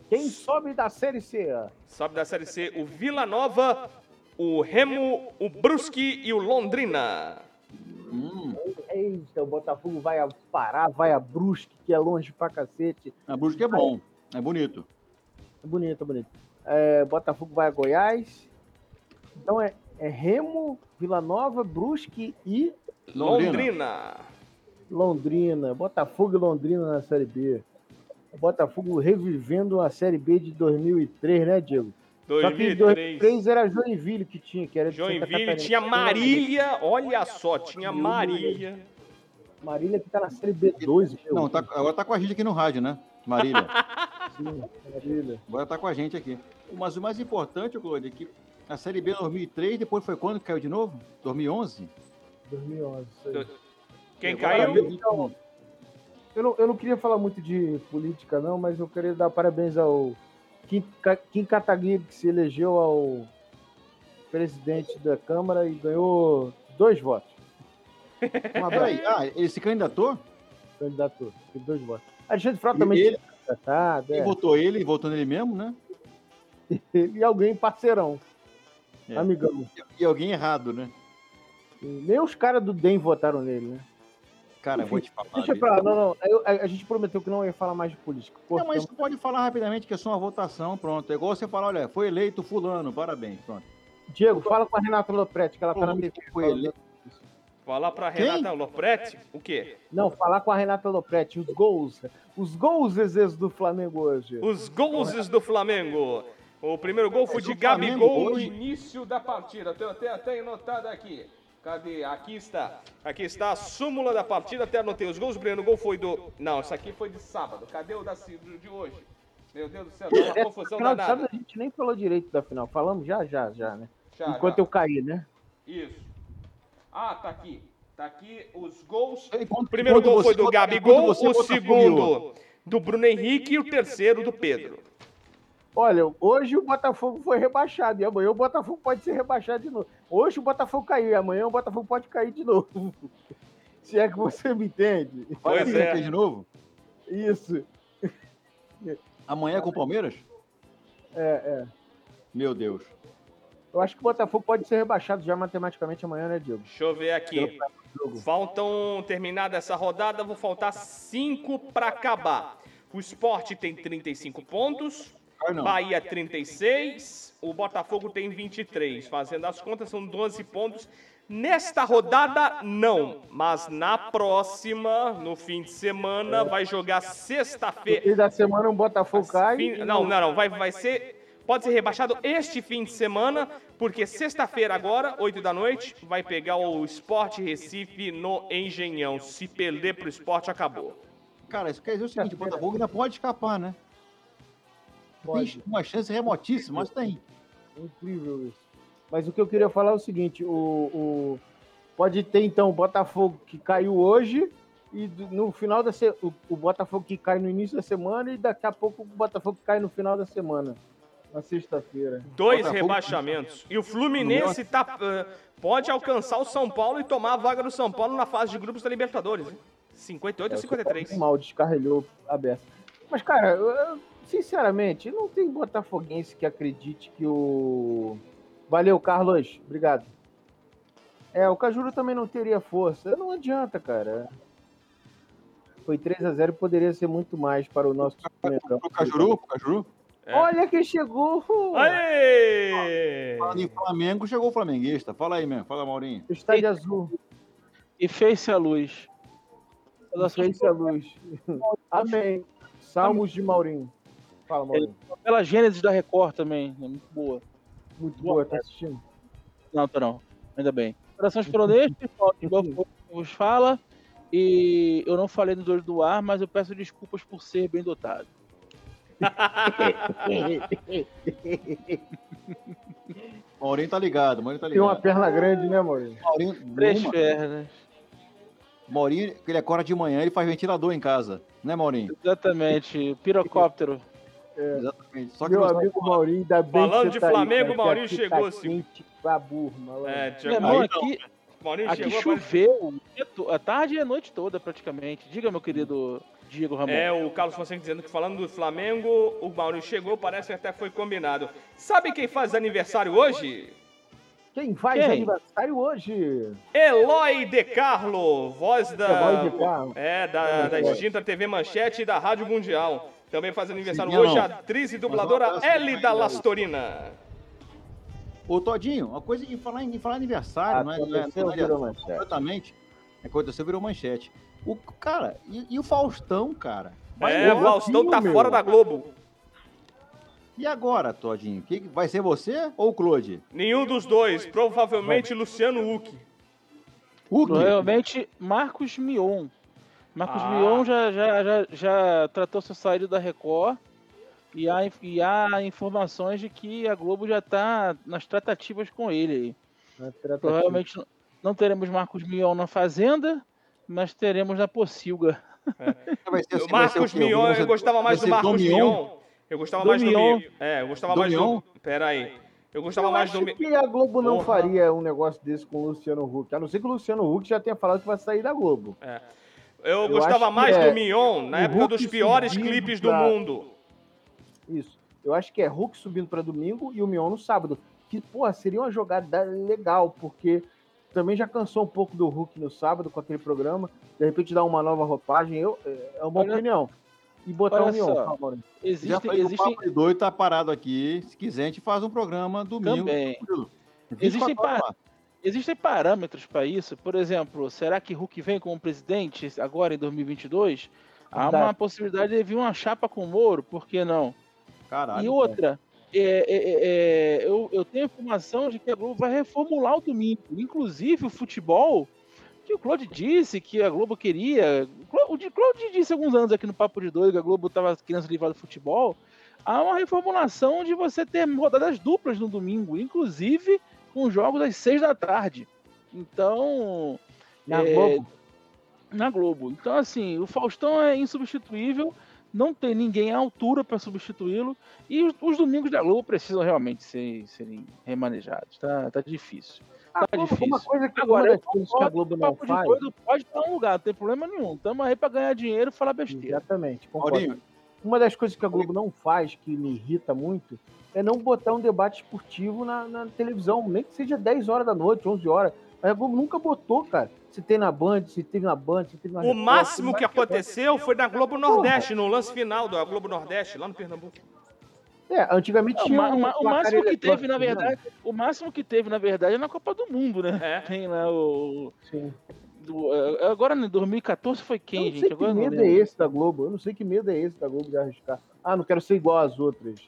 Quem sobe da Série C? Sobe da Série C o Vila Nova, o Remo, o Brusque e o Londrina. Hum, Eita, o Botafogo vai a Pará, vai a Brusque, que é longe pra cacete. a Brusque é bom. É bonito. É bonito, é bonito. É, Botafogo vai a Goiás. Então é, é Remo, Vila Nova, Brusque e Londrina. Londrina. Botafogo e Londrina na Série B. O Botafogo revivendo a Série B de 2003, né, Diego? Só que em 2003. 2003 era Joinville que tinha, que era Joinville tinha Marília, olha só, tinha Marília. Marília que tá na Série B2. meu. Não, tá, agora tá com a gente aqui no rádio, né? Marília. Sim, Marília. Agora tá com a gente aqui. Mas o mais importante, Claudio, é que a Série B 2003, depois foi quando que caiu de novo? 2011? 2011. isso aí. Quem caiu? 2021. Eu não, eu não queria falar muito de política, não, mas eu queria dar parabéns ao Kim, Kim Kataguiri, que se elegeu ao presidente da Câmara e ganhou dois votos. Abraço, Peraí, ah, ele se candidatou? candidato. Teve dois votos. Alexandre Frota também ele- Quem é. votou ele, votou nele mesmo, né? Ele e alguém parceirão, É. amigão. E alguém errado, né? Nem os caras do DEM votaram nele, né? Cara, Enfim, vou te falar. Deixa pra lá, não, não. Eu- a, a gente prometeu que não ia falar mais de política. Não, mas você pode falar rapidamente que é só uma votação, pronto. É igual você falar, olha, foi eleito fulano, parabéns, pronto. Diego, fala com a Renata Lopretti, que ela tá na TV. Foi eleito. Falar pra Quem? Renata Lopretti, o quê? Não, falar com a Renata Lopretti, os gols. Os gols exes do Flamengo hoje. Os gols do Flamengo. O primeiro gol foi de Gabigol no início da partida. Tenho até, até anotado aqui. Cadê? Aqui está. Aqui está a súmula da partida. Até anotei os gols. O primeiro gol foi do. Não, isso aqui foi de sábado. Cadê o da, de hoje? Meu Deus do céu, dá uma confusão Final de sábado danada. a gente nem falou direito da final. Falamos já, já, já, né? Já, Enquanto já. eu caí, né? Isso. Ah, tá aqui. Tá aqui os gols. Enquanto- O primeiro gol foi do Gabigol, o segundo do Bruno Henrique e o terceiro do Pedro. Olha, hoje o Botafogo foi rebaixado e amanhã o Botafogo pode ser rebaixado de novo. Hoje o Botafogo caiu e amanhã o Botafogo pode cair de novo. Se é que você me entende. Vai assim, é. de novo? Isso. Amanhã é com o Palmeiras? É, é. Meu Deus. Eu acho que o Botafogo pode ser rebaixado já matematicamente amanhã, né, Diego? Deixa eu ver aqui. Faltam terminada essa rodada, vou faltar cinco para acabar. O Sport tem 35 pontos. Bahia 36, o Botafogo tem 23. Fazendo as contas, são 12 pontos. Nesta rodada, não. Mas na próxima, no fim de semana, vai jogar sexta-feira. E da semana o Botafogo cai. Fim- não, não, não. Vai, vai ser. Pode ser rebaixado este fim de semana, porque sexta-feira, agora, 8 da noite, vai pegar o Sport Recife no Engenhão. Se perder pro Sport, acabou. Cara, isso quer dizer o seguinte: o Botafogo ainda pode escapar, né? Pode. Tem uma chance remotíssima, mas tem. Incrível isso. Mas o que eu queria falar é o seguinte: o, o- pode ter então o Botafogo que caiu hoje e no final da se... o, o Botafogo que cai no início da semana e daqui a pouco o Botafogo que cai no final da semana, na sexta-feira. Dois Botafogo- rebaixamentos. E o Fluminense tá, eh, pode alcançar o São Paulo e tomar a vaga do São Paulo na fase de grupos da Libertadores. hein? 58 a 53. Mal descarrilhou aberto. Mas cara, eu- sinceramente, não tem botafoguense que acredite que o Valeu, Carlos. Obrigado. É, o Cajuru também não teria força. Não adianta, cara. Foi 3 a 0 e poderia ser muito mais para o nosso. Pro Cajuru, pro Cajuru. É. Olha quem chegou! Aê! Falando em Flamengo, chegou o flamenguista. Fala aí, mesmo. Fala, Maurinho. O estádio azul. E fez-se a luz. Fez a luz. Amém. Salmos de Maurinho. Fala, Maurinho. Pela Gênesis da Record também, é muito boa. Muito boa, tá assistindo? Não, tô não. Ainda bem. Corações Botafogo que vos fala. E eu não falei no dois do ar, mas eu peço desculpas por ser bem dotado. Maurinho tá ligado, Maurinho tá Tem uma ligado. perna grande, né, Maurinho? Maurinho, Três uma- pernas. Maurinho, ele acorda de manhã, ele faz ventilador em casa. Né, Maurinho? Exatamente. Pirocóptero. Exatamente. Só que Meu amigo Maurinho, ainda bem Falando de tá aí, Flamengo, cara, que Maurinho aqui chegou, tá sim. pra burro, malandro. É, Meu irmão, Aí, aqui, Maurinho aqui chegou, choveu to- a tarde e a noite toda, praticamente. Diga, meu querido Diego Ramon. É, o Carlos Fonseca dizendo que falando do Flamengo, o Maurinho chegou, parece que até foi combinado. Sabe quem faz aniversário hoje? Quem faz Quem? aniversário hoje? Eloy De Carlo, voz da, Eloy De Carlo. é, da, da extinta TV Manchete e da Rádio Mundial. Também faz aniversário Sim, hoje não. a atriz e dubladora abraço Ellie pra da ele. Lastorina. Ô, Todinho, uma coisa em falar em, falar aniversário, não é? Não é, não é virou manchete. completamente. Aconteceu, virou manchete. O, cara, e, e o Faustão, cara? Vai É, o. Faustão tá meu. fora da Globo. E agora, Todinho? Que, vai ser você ou o Claude? Nenhum dos dois, provavelmente Luciano Huck. Quê? Provavelmente Marcos Mion. Marcos Ah. Mion já, já, já, já tratou seu saído da Record e há, e há informações de que a Globo já está nas tratativas com ele. tratativa. Provavelmente não- não teremos Marcos Mion na Fazenda, mas teremos na Pocilga. Vai ser O assim, Marcos? Mion, Vai ser- eu gostava mais do Marcos Dom Mion. Eu gostava Dom mais do Mion. Mi- É, eu gostava Dom mais Mion? do. Pera aí. Eu gostava Eu mais acho do. Que a Globo não Porra. faria um negócio desse com o Luciano Huck. A não ser que o Luciano Huck já tenha falado que vai sair da Globo. Eu, Eu gostava mais é do Mion na época Hulk dos piores clipes do pra- mundo. Isso. Eu acho que é Hulk subindo para domingo e o Mion no sábado. Que, porra, seria uma jogada legal, porque também já cansou um pouco do Hulk no sábado com aquele programa. De repente dar uma nova roupagem, eu, é é uma Olha- opinião. E botar olha o Mion. só. Já falei que o Papo Doido tá parado aqui. Se quiser, a gente faz um programa domingo. também. tranquilo. Existem 24 horas pa- lá. Existem parâmetros para isso. Por exemplo, será que Hulk vem como presidente agora em 2022? Há Dá. uma possibilidade de vir uma chapa com o Moro, por que não? Caralho. E outra, é, é, é, é, eu, eu tenho informação de que a Globo vai reformular o domingo. Inclusive o futebol, que o Claude disse que a Globo queria. O Claude disse alguns anos aqui no Papo de Doido que a Globo estava querendo se livrar do futebol. Há uma reformulação de você ter rodadas duplas no domingo, inclusive com jogos às seis da tarde. Então. Na é, Globo? Na Globo. Então, assim, o Faustão é insubstituível não tem ninguém à altura para substituí-lo e os, os, domingos da Globo precisam realmente ser, serem remanejados. Tá, tá difícil. Tá Ah, difícil. Uma coisa que, Agora, coisas que a Globo não faz. Doido pode estar um lugar, não tem problema nenhum. Estamos aí para ganhar dinheiro e falar besteira. Exatamente, concordo. Uma das coisas que a Globo não faz, que me irrita muito, é não botar um debate esportivo na, na televisão, nem que seja 10 horas da noite, 11 horas. Mas a Globo nunca botou, cara. Se tem na Band, se teve na Band, se teve na O Record, máximo que aconteceu foi na Globo Nordeste, no lance final da Globo Nordeste, lá no Pernambuco. É, antigamente tinha o o placar máximo que teve, na né? verdade, o máximo que teve, na verdade, é na Copa do Mundo, né? É. Tem lá o. Sim. Do- é, agora em 2014 foi Eu quem, não gente? sei que Agora não medo é esse da Globo. Eu não sei que medo é esse da Globo de arriscar. Ah, não quero ser igual às outras.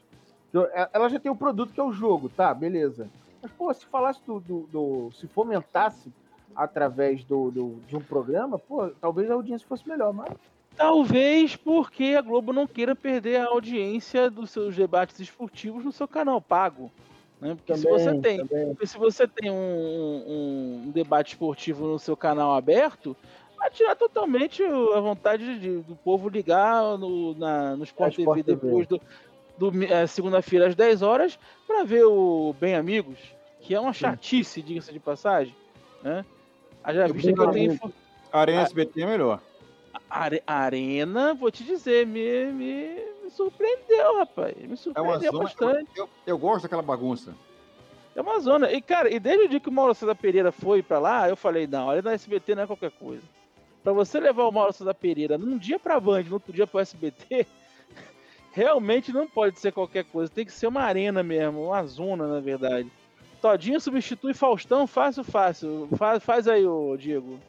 Eu- é- Ela já tem o produto que é o jogo, tá? Beleza. Mas, pô, se falasse do. do- do- se fomentasse através do, do- de um programa, pô, talvez a audiência fosse melhor, mas. Talvez porque a Globo não queira perder a audiência dos seus debates esportivos no seu canal pago. Né? Porque se você tem, também. se você tem um, um- um debate esportivo no seu canal aberto, vai tirar totalmente a vontade de- do povo ligar no, na, no Sport É, Sport TV TV. depois do, do eh, segunda-feira às 10 horas para ver o Bem Amigos, que é uma chatice, diga-se de passagem. Né? Haja Eu vista que eu tenho. Arena SBT é melhor. Are- Arena, vou te dizer, me, me surpreendeu, rapaz. Me É uma surpreendeu zona. bastante. Eu, eu gosto daquela bagunça. É uma zona. E, cara, e desde o dia que o Mauro César Pereira foi pra lá, eu falei, não, a Arena SBT não é qualquer coisa. Pra você levar o Mauro César Pereira num dia pra Band, no outro dia pro SBT, realmente não pode ser qualquer coisa. Tem que ser uma arena mesmo, uma zona, na verdade. Todinho substitui Faustão fácil, fácil. Faz, faz aí, ô Diego.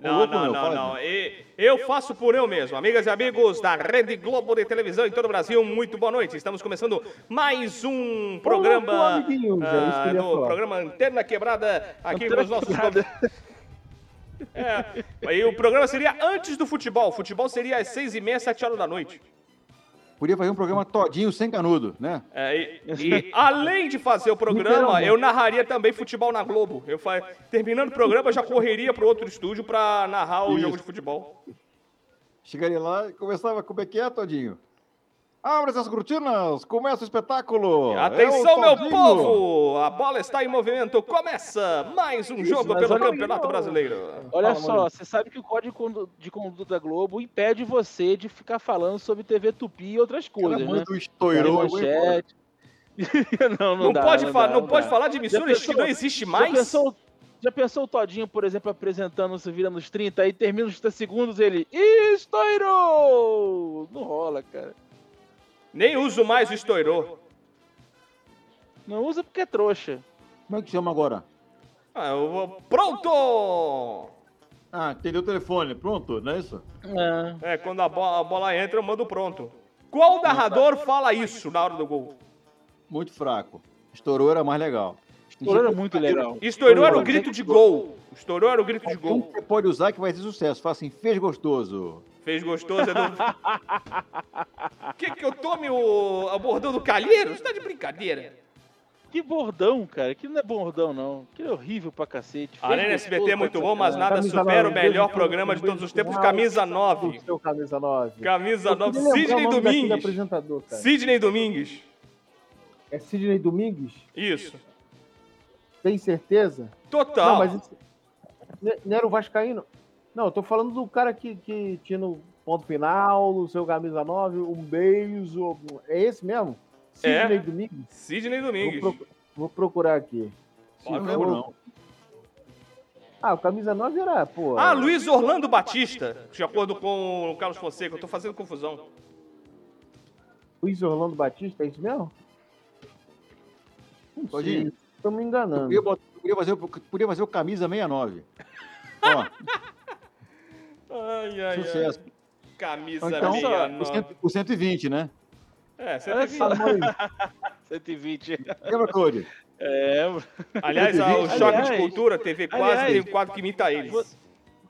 Não, louco, não, meu, não, não. E- Eu faço por eu mesmo. Amigas e amigos da Rede Globo de televisão em todo o Brasil, muito boa noite. Estamos começando mais um programa. Eu ia no programa Antena Quebrada, aqui Antena nos nossos. Quebrada. É, aí o programa seria antes do futebol. O futebol seria às seis e meia, sete horas da noite. Podia fazer um programa todinho sem canudo, né? É, e, e além de fazer o programa, eu narraria também futebol na Globo. Eu fa... Terminando o programa, eu já correria para outro estúdio para narrar o Isso. jogo de futebol. Chegaria lá e começava, como é que é, Todinho? Abre essas cortinas, começa o espetáculo. É Atenção, o meu povo! A bola está em movimento. Começa mais um jogo mas pelo Campeonato. Brasileiro. Olha Fala, só, Maurício. você sabe que o Código de Condu- de Conduta da Globo impede você de ficar falando sobre TV Tupi e outras coisas, né? estourou. Manchete. não, não, Não, dá, pode, não, fa- dá, não não pode dá. falar de emissoras que não existe Já mais? pensou, já pensou o Todinho, por exemplo, apresentando se vira nos 30, aí termina os 30 segundos ele estourou! Não rola, cara. Nem uso mais o estourou. Não usa porque é trouxa. Como é que chama agora? Ah, eu vou- Pronto! Ah, entendeu o telefone. Pronto, não é isso? É. É, quando a bola, a bola entra, eu mando pronto. Qual narrador fala isso na hora do gol? Muito fraco. Estourou era mais legal. Estourou era muito legal. Estourou era o grito de gol. Estourou era o grito de Um gol. que você pode usar que vai ter sucesso. Fala assim, fez gostoso. Fez gostoso, é do... que que eu tome o, o bordão do Calheiro? Você tá de brincadeira. Que bordão, cara. Que não é bordão, não. Que é horrível pra cacete. A Arena SBT é muito bom, mas nada Camisa supera o nove, melhor programa de todos os tempos. Camisa O 9. seu camisa 9. Camisa Eu 9, queria lembrar o Sidney Domingues. apresentador, cara. Sidney Domingues. É Sidney Domingues? Isso. Tem certeza? Total. Não, mas isso... N- Não era o Vascaíno? Não, eu tô falando do cara que, que tinha no ponto final, no seu camisa 9, um beijo. É esse mesmo? É. Sidney Domingues? Sidney Vou, Domingues. procu- vou procurar aqui. Se Não lembro. Ah, o camisa 9 era, pô. Ah, Luiz Orlando Batista, de acordo com o Carlos Fonseca. Eu tô fazendo confusão. Luiz Orlando Batista, é isso mesmo? Não Todinho. sei, tô me enganando. podia, fazer, o- podia fazer o camisa 69. Ó, Ai, ai, sucesso. ai. Camisa Então, meia o, nove. cento- o 120, né? É, Olha 120. só. Ah, Maurício, 120. Lembra, Claude? É, Aliás, o Choque de Aliás, Cultura, TV quase aliás, tem um quadro que imita eles. vo-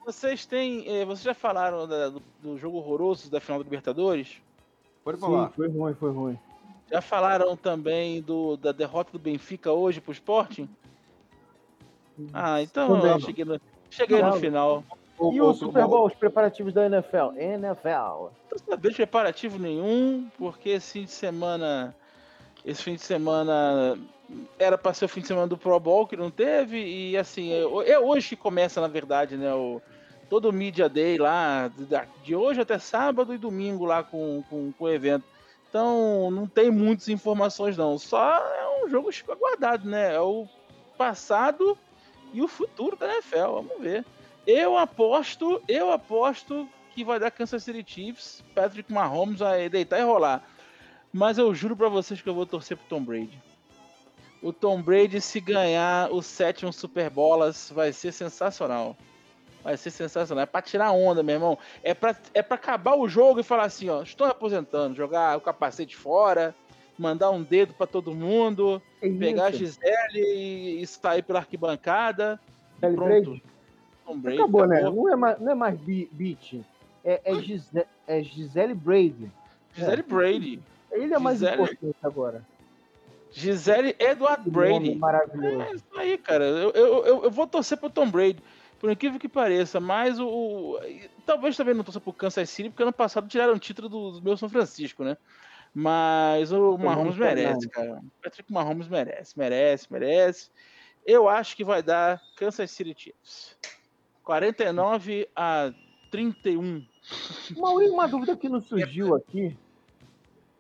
vocês têm. eh, Vocês já falaram da- do, do jogo horroroso da final da Libertadores? Pode Sim, falar. foi ruim, foi ruim. Já falaram também do, da derrota do Benfica hoje pro Sporting? Ah, então eu cheguei no, cheguei no Não. Final. E o Super Bowl, os preparativos da NFL? NFL. Não sabia de preparativo nenhum, porque esse fim de semana. Esse fim de semana era pra ser o fim de semana do Pro Bowl, que não teve, e assim, é, é hoje que começa, na verdade, né? O, todo o Media Day lá, de hoje até sábado e domingo lá com, com, com o evento. Então não tem muitas informações, não. Só é um jogo aguardado, né? É o passado e o futuro da NFL. Vamos ver. Eu aposto, eu aposto que vai dar Kansas City Chiefs. Patrick Mahomes vai deitar e rolar. Mas eu juro pra vocês que eu vou torcer pro Tom Brady. O Tom Brady, se ganhar o sétimo Super Bolas, vai ser sensacional. Vai ser sensacional. É pra tirar onda, meu irmão. É pra, é pra acabar o jogo e falar assim, ó, estou aposentando. Jogar o capacete fora, mandar um dedo pra todo mundo, É pegar a. Gisele e, e sair pela arquibancada. Pronto. Tom Brady. Acabou, né? Não é mais, não é mais Be- Beat. É, é, Gise- é Gisele Brady. Gisele Brady. Ele é mais Gisele- importante agora. Gisele Edward Brady. maravilhoso. É isso aí, cara. Eu, eu, eu, eu vou torcer pro Tom Brady, por incrível que pareça, mas o. o- talvez também não torça pro Kansas City, porque ano passado tiraram o título do, do meu São Francisco, né? Mas o Mahomes merece, cara. O Patrick Mahomes merece, merece, merece. Eu acho que vai dar Kansas City Chiefs. 49 a 31. Maurinho, uma dúvida que nos surgiu aqui.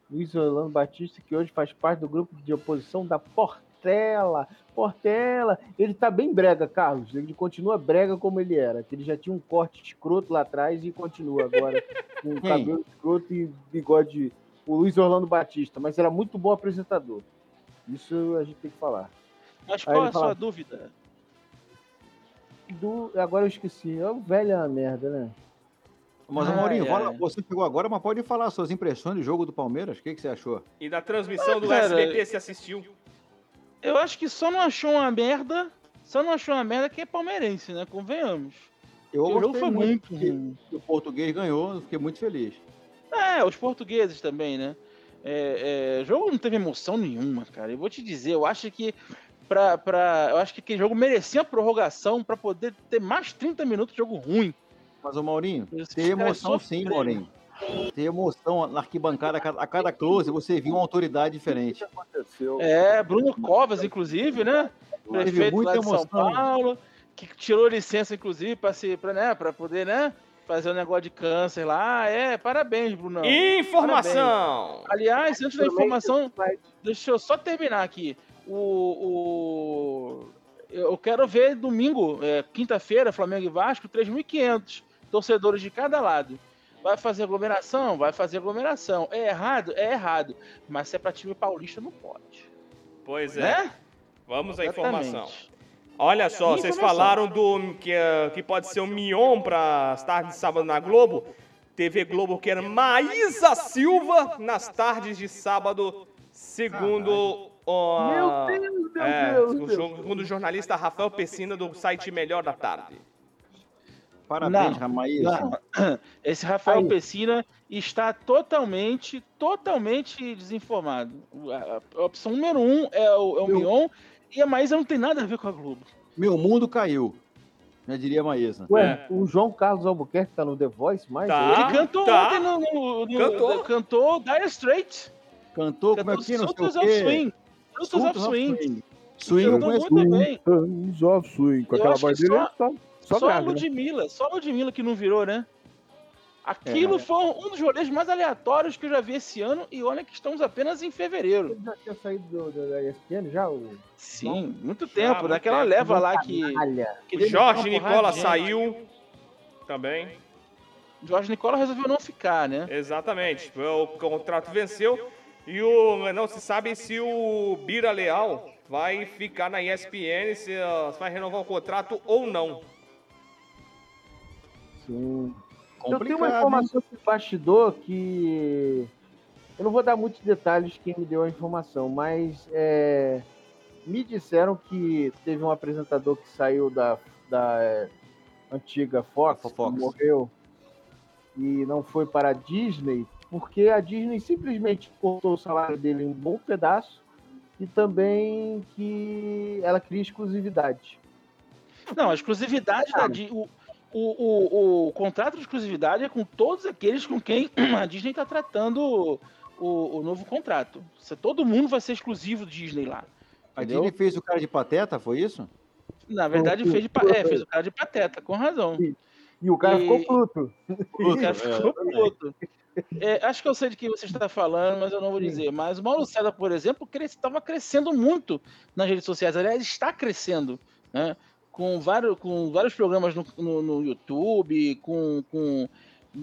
Luiz Orlando Batista, que hoje faz parte do grupo de oposição da Portela. Portela, ele tá bem brega, Carlos. Ele continua brega como ele era. Que ele já tinha um corte escroto lá atrás e continua agora com Quem? cabelo escroto e bigode. O Luiz Orlando Batista, mas era muito bom apresentador. Isso a gente tem que falar. Mas Aí qual a sua fala- dúvida? Do, agora eu esqueci. É o velho é uma merda, né? Mas, Ai, Maurinho, fala- você pegou agora, mas pode falar suas impressões do jogo do Palmeiras. O que, que você achou? E da transmissão do Ah, cara, SBT se assistiu. Eu acho que só não achou uma merda. Só não achou uma merda que é palmeirense, né? Convenhamos. Eu o jogo foi muito que o português ganhou, eu fiquei muito feliz. É, os portugueses também, né? É, é, o jogo não teve emoção nenhuma, cara. Eu vou te dizer, eu acho que pra, pra, eu acho que aquele jogo merecia a prorrogação pra poder ter mais 30 minutos de jogo ruim. Mas, ô Maurinho, tem caras emoção sim. Maurinho. Tem emoção na arquibancada, a cada, a cada close você viu uma autoridade diferente. Aconteceu. É, Bruno Covas, inclusive, né? Prefeito lá de São. Paulo, que tirou licença, inclusive, pra, se, pra, né, pra poder, né? Fazer um negócio de câncer lá. É, parabéns, Bruno. Informação! Aliás, antes da informação, deixa eu só terminar aqui. O, o- eu quero ver domingo, é, quinta-feira, Flamengo e Vasco, 3.500 torcedores de cada lado. Vai fazer aglomeração? Vai fazer aglomeração. É errado? É errado. Mas se é pra time paulista, não pode. Pois é. Né? Vamos à informação. Olha só, vocês Informação. falaram do que, eh, que pode ser o Mion para as tardes de sábado na Globo. TV Globo quer Maísa Silva nas tardes de sábado, segundo o, Meu Deus, meu é, Deus, o meu jo- segundo o jornalista Rafael Pessina do site Melhor da Tarde. Parabéns, Não. Ramaísa. Esse Rafael Aí. Pessina está totalmente, totalmente desinformado. A, opção número um é o, é o Eu- Mion e a Maísa não tem nada a ver com a Globo. Meu mundo caiu. Já diria a Maísa. Ué, o João Carlos Albuquerque tá no The Voice, mas Tá. ele- cantou tá. ontem no, no, no- Cantou. cantou Dire Straits. Cantou como é Cantou que não sei o quê. Swing. Sultans of Sultans Swing. Swing. Swing eu conheço muito bem. Sons of Swing. Com Eu aquela voz dele, só- só, só, Só a né? Ludmilla, só a Ludmilla que não virou, né? Aquilo É. foi um dos rolês mais aleatórios que eu já vi esse ano e olha que estamos apenas em fevereiro. Ele já tinha saído do, do, da ESPN já? O... Sim, muito tempo. daquela tempo. leva lá que. Que O Jorge Nicola saiu também. Jorge Nicola resolveu não ficar, né? Exatamente. O contrato venceu e o não se sabe se o Bira Leal vai ficar na ESPN, se uh, vai renovar o contrato ou não. Sim. Eu tenho uma informação de bastidor que Eu não vou dar muitos detalhes quem me deu a informação, mas é, me disseram que teve um apresentador que saiu da, da é, antiga Fox, Fox. que morreu e não foi para a Disney, porque a Disney simplesmente cortou o salário dele em um bom pedaço e também que ela cria exclusividade. Não, a exclusividade da Di- o, o, o, o contrato de exclusividade é com todos aqueles com quem a Disney está tratando o, o novo contrato. Se todo mundo vai ser exclusivo Disney lá. A Entendeu? Disney fez o cara de pateta, foi isso? Na verdade, fez, de, é, fez o cara de pateta, com razão. E o cara E- ficou puto. O cara É, ficou puto. É, acho que eu sei de quem você está falando, mas eu não vou Sim. dizer. Mas o Mauro César, por exemplo, estava crescendo muito nas redes sociais. Aliás, está crescendo, né? Com vários, com vários programas no, no, no YouTube, com, com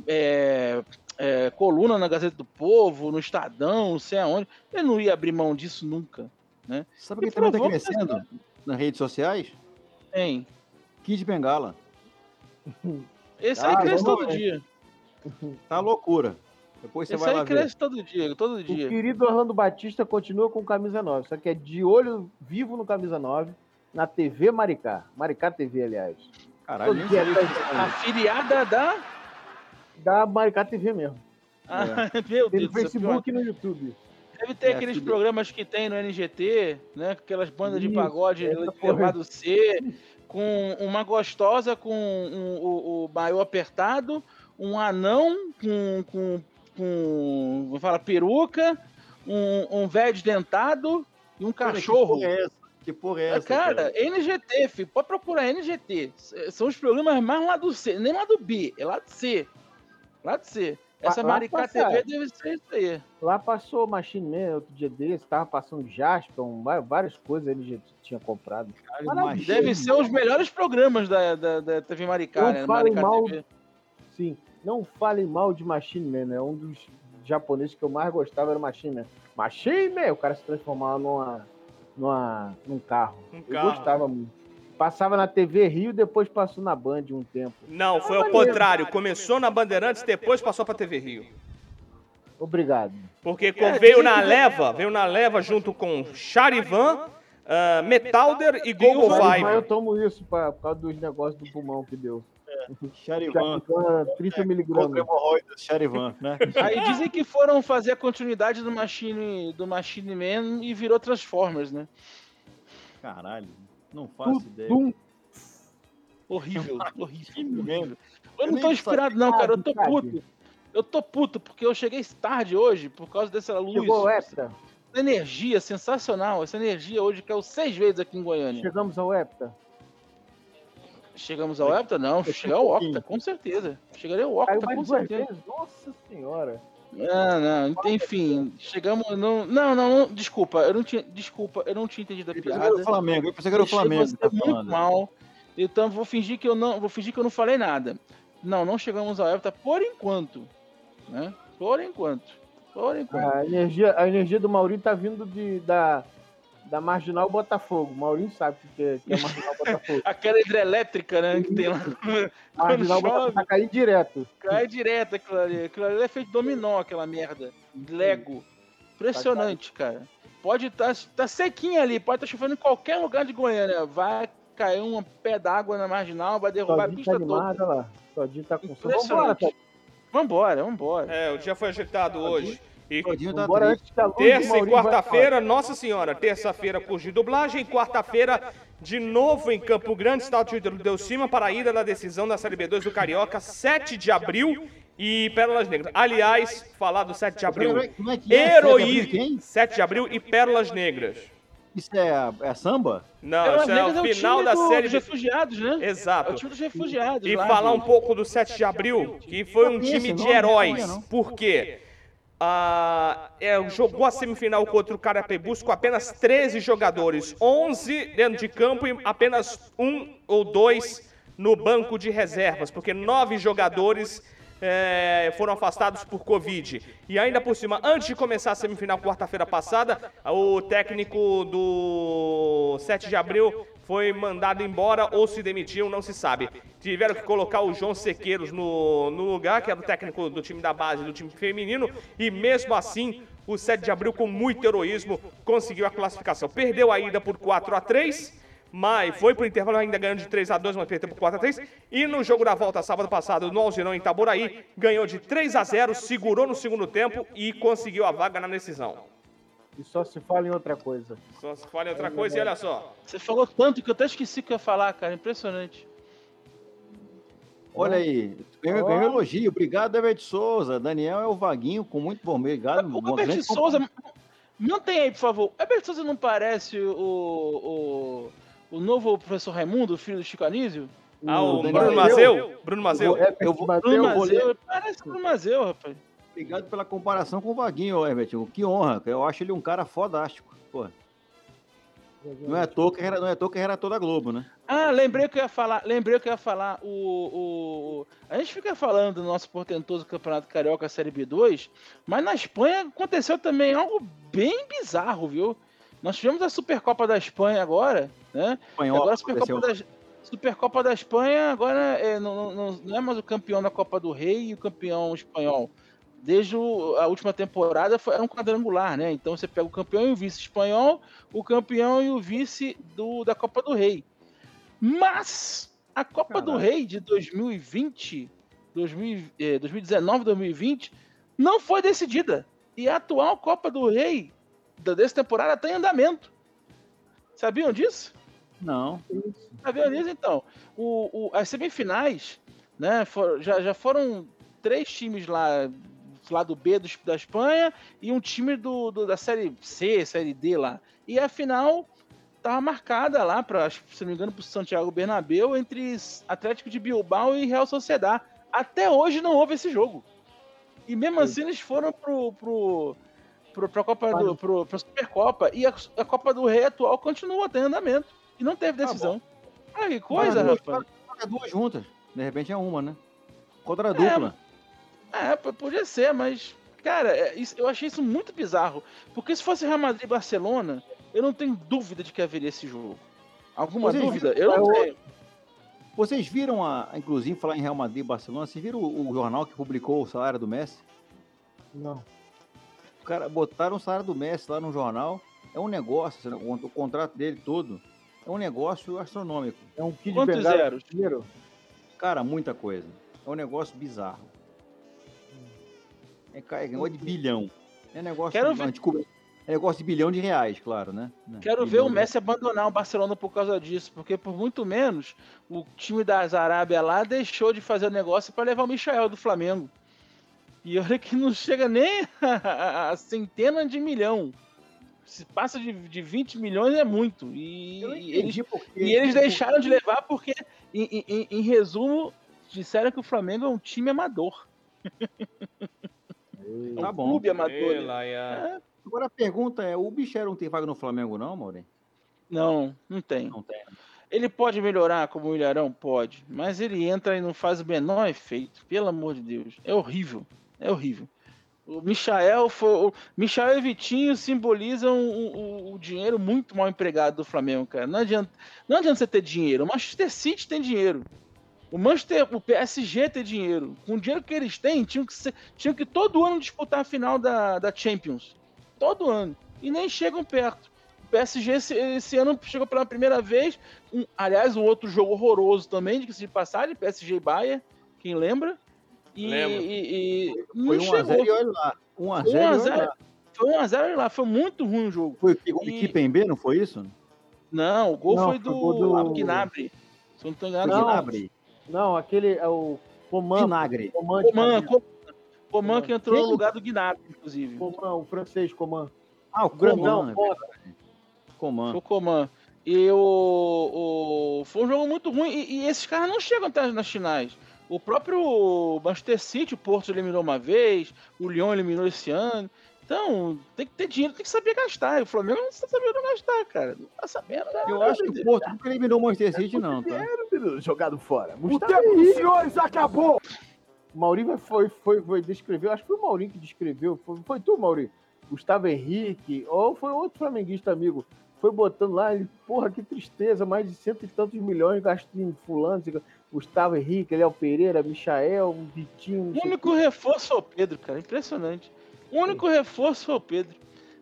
é, é, coluna na Gazeta do Povo, no Estadão, não sei aonde. Ele não ia abrir mão disso nunca. Sabe E quem também tá que crescendo nas redes sociais? Hein? Kid Bengala. Esse Ah, aí cresce todo ver. dia. Tá loucura. Depois você Esse vai lá aí ver. cresce todo dia, todo O dia. querido Orlando Batista continua com camisa 9, só que é de olho vivo no camisa 9, na TV Maricá. Maricá TV, aliás. Caralho, nem sabia tá- tinha Afiliada da. Da Maricá TV mesmo. Ah, meu Tem Deus no do céu. pior. Facebook e no YouTube. Deve ter É, aqueles filho. programas que tem no NGT, né? Aquelas bandas de Isso, pagode essa porra. levado C, com uma gostosa com um- o, o maiô apertado, um anão com, com, com vou falar, peruca, um, um velho desdentado e um Cara, cachorro. Que porra é essa? Que porra é Ah, essa? Cara, NGT, filho, pode procurar NGT. São os programas mais lá do C, nem lá do B, é lá do C. Lá do C. Essa Lá- Maricá. TV deve ser isso aí. Lá passou Machine Man outro dia desse, tava passando Jasper, várias coisas ele já tinha comprado. Maravilha. machismo. Deve ser os melhores programas da, da, da TV Maricá, Não né? falem Maricá mal TV. Sim, não falem mal de Machine Man, né? Um dos japoneses que eu mais gostava era Machine Man. Machine Man! O cara se transformava numa, numa, num carro. Um eu carro. gostava muito. Passava na TV Rio, depois passou na Band um tempo. Não, foi ao contrário. Começou na Bandeirantes, depois passou pra TV Rio. Obrigado. Porque É, veio na leva, veio na leva junto com Charivan, ah, Metalder e Google Mas eu Five. tomo isso pra, por causa dos negócios do pulmão que deu. Charivan. Charivan, 30 miligramas. Contra hemorroidas, Charivan, né? Aí dizem que foram fazer a continuidade do Machine, do Machine Man e virou Transformers, né? Caralho, não faço ideia. Horrível, horrível. Eu não tô inspirado, não, cara. Eu tô puto. Eu tô puto porque eu cheguei tarde hoje por causa dessa luz. Chegou. Essa energia sensacional. Essa energia hoje caiu seis vezes aqui em Goiânia. Chegamos ao Hepta. Chegamos ao Octa? Não, chegar ao Octa, com certeza. Chegarei ao Octa, com certeza. vezes. Nossa senhora. Não, não, enfim, chegamos. Não, não, não, desculpa, eu não tinha. Desculpa, eu não tinha entendido a Eu piada. Flamengo, eu pensei que era o Flamengo. você tá muito falando. mal. Então vou fingir que eu não. Vou fingir que eu não falei nada. Não, não chegamos ao Everton por enquanto. Né? Por enquanto. Por enquanto. A energia, a energia do Maurinho tá vindo de, da, da Marginal Botafogo. O Maurinho sabe o que é, que é Marginal Botafogo. Aquela hidrelétrica, né, que tem lá. Marginal chove. Botafogo tá caindo direto. Cai direto aquilo ali. Aquilo ali é feito dominó, aquela merda. Lego. Impressionante, cara. Pode estar tá, sequinho ali, pode estar chovendo em qualquer lugar de Goiânia. Vai cair um pé d'água na marginal, vai derrubar a Todinho tá pista toda. animado, olha lá. Todinho tá com sono. Vambora, Todinho. Vambora, vambora. É, o dia foi agitado hoje. E tá triste. antes que a luz terça e quarta-feira, Nossa Senhora. Terça-feira, curso de dublagem. Quarta-feira, de novo em Campo Grande, estado de Delcima, para a ida da decisão da Série B2 do Carioca, 7 de abril. E Pérolas Negras. Aliás, falar do 7 de abril. Como é- é que é? Sete de abril Heroísmo. quem? 7 de abril e Pérolas Negras. Isso é, é samba? Não, Pelas isso é Negras o o final time da do- série. dos refugiados, né? É o Exato. time dos refugiados. E lá, falar um pouco do 7 de abril, que foi um time de heróis. Por quê? Ah, é, jogou a semifinal contra o Carapebus com apenas 13 jogadores, 11 dentro de campo e apenas um ou dois no banco de reservas, porque nove jogadores é, foram afastados por Covid. E ainda por cima, antes de começar a semifinal quarta-feira passada, o técnico do 7 de abril foi mandado embora ou se demitiu, não se sabe. Tiveram que colocar o João Sequeiros no, no lugar, que era o técnico do time da base do time feminino, e mesmo assim, o 7 de abril, com muito heroísmo, conseguiu a classificação. Perdeu a ida por 4 a 3 mas foi pro intervalo ainda ganhando de 3 a 2 mas perdeu por 4 a 3 E no jogo da volta, sábado passado, no Alzirão, em Itaboraí, ganhou de 3 a 0 segurou no segundo tempo e conseguiu a vaga na decisão. E só se fala em outra coisa. Só se fala em outra coisa e olha só. Você falou tanto que eu até esqueci o que eu ia falar, cara. Impressionante. Olha aí, ganhou, ganhou elogio. Obrigado, Everett Souza. Daniel é o Vaguinho, com muito bom. Obrigado. O Herbert Souza. Mantém aí, por favor. O Herbert Souza não parece o, o, o novo professor Raimundo, filho do Chico Anísio? Ah, o Daniel Bruno Mazeu? Bruno Mazeu? Eu vou- Mateus, Bruno eu vou ler- Mazeu, parece o Bruno Mazeu, rapaz. Obrigado pela comparação com o Vaguinho, Herbert. Que honra. Eu acho ele um cara fodástico. Pô. Não é toa que era, não é à toa que era toda a Globo, né? Ah, lembrei que eu ia falar, lembrei que eu ia falar o, o a gente fica falando do nosso portentoso Campeonato Carioca Série B2, mas na Espanha aconteceu também algo bem bizarro, viu? Nós tivemos a Supercopa da Espanha agora, né? Espanhol agora a Supercopa aconteceu. da, Supercopa da Espanha agora é, não, não- não é mais o campeão da Copa do Rei e o campeão espanhol. Desde a última temporada foi, era um quadrangular, né? Então você pega o campeão e o vice espanhol, o campeão e o vice do, da Copa do Rei. Mas a Copa do Caralho. Rei de 2020, 2000, eh, 2019, 2020 não foi decidida. E a atual Copa do Rei da- dessa temporada está em andamento. Sabiam disso? Não. Sabiam disso, então? O, o- as semifinais, né, for- já, já foram três times lá, lá do B do- da Espanha e um time do, do- da Série C, Série D lá. E a final estava marcada lá, pra, se não me engano, para o Santiago Bernabéu, entre Atlético de Bilbao e Real Sociedad. Até hoje não houve esse jogo. E mesmo assim eles foram pro, pro, pro, pra Copa do, pro, pra Supercopa. E a, a Copa do Rei atual continua, tem andamento. E não teve decisão. Ah, que coisa, Joga duas- rapaz. joga duas juntas. De repente é uma, né? Contra a dupla. É, p- podia ser, mas, cara, é, isso- eu achei isso muito bizarro. Porque se fosse Real Madrid e Barcelona, eu não tenho dúvida de que haveria esse jogo. Alguma Vocês dúvida? viram- Eu não tenho. Vocês viram, a, inclusive, falar em Real Madrid e Barcelona, vocês viram o, o jornal que publicou o salário do Messi? Não. O cara botaram o salário do Messi lá no jornal. É um negócio, o, o contrato dele todo é um negócio astronômico. É um Quantos de zeros? dinheiro? Cara, muita coisa. É um negócio bizarro. É, é negócio de bilhão. É negócio, Quero ver- antico- é negócio de bilhão de reais, claro, né? Né? Quero ver Bilhão o de- Messi abandonar o Barcelona por causa disso, porque por muito menos o time das Arábia lá deixou de fazer o negócio para levar o Michael do Flamengo. E olha que não chega nem a, a centena de milhão. Se passa de, de 20 milhões é muito. E, eles. E eles deixaram de levar porque, em, em- em resumo, disseram que o Flamengo é um time amador. É um Tá bom. clube amador. Ei, né? Laia. Agora a pergunta é: o Bichero não tem vaga no Flamengo, não, Maureen? Não, não tem. Não tem. Ele pode melhorar como o Ilharão? Pode. Mas ele entra e não faz o menor efeito. Pelo amor de Deus. É horrível. É horrível. O Michael, foi, o Michael e Vitinho simbolizam o, o- o dinheiro muito mal empregado do Flamengo, cara. Não adianta, não adianta você ter dinheiro. O Manchester City tem dinheiro. O Manchester, o PSG tem dinheiro. Com o dinheiro que eles têm, tinham que, ser- tinham que todo ano disputar a final da, da Champions. Todo ano. E nem chegam perto. O PSG esse, esse ano chegou pela primeira vez. Um- aliás, um outro jogo horroroso também, de que se passagem, PSG e Bahia, quem lembra? E, Lembro. e- e não Foi 1x0 chegou. e olha lá. 1x0 1 e a olha 0. lá. Foi 1x0 lá, foi muito ruim o jogo. Foi o E- Kipembe, não foi isso? Não, o gol Não, foi foi do, do- Gnabry. Se não tô Foi enganado, Não. não. Não, aquele é o Coman. Vinagre. Coman, Coman. Coman, Coman que entrou no lugar do Gnabry, inclusive. Coman, o francês, Coman. Ah, o Grandão, Coman. foda. Coman. Foi o Coman. E o, o- Foi um jogo muito ruim. E, e esses caras não chegam até nas finais. O próprio Manchester City, o Porto eliminou uma vez, o Lyon eliminou esse ano. Então, tem que ter dinheiro, tem que saber gastar. E o Flamengo não está sabendo gastar, cara. Não tá sabendo. né? Eu acho que o Porto nunca eliminou o Manchester City, não, tá? Jogado fora. O tempo dos senhores acabou! O Maurinho foi, foi, foi descrever, acho que foi o Maurinho que descreveu, foi, foi tu, Maurinho? Gustavo Henrique, ou foi outro flamenguista amigo, foi botando lá, ele, porra, que tristeza, mais de cento e tantos milhões gastos em fulano, Gustavo Henrique, Léo Pereira, Michael, Vitinho. O único reforço foi o Pedro, cara, impressionante. O único reforço foi o Pedro.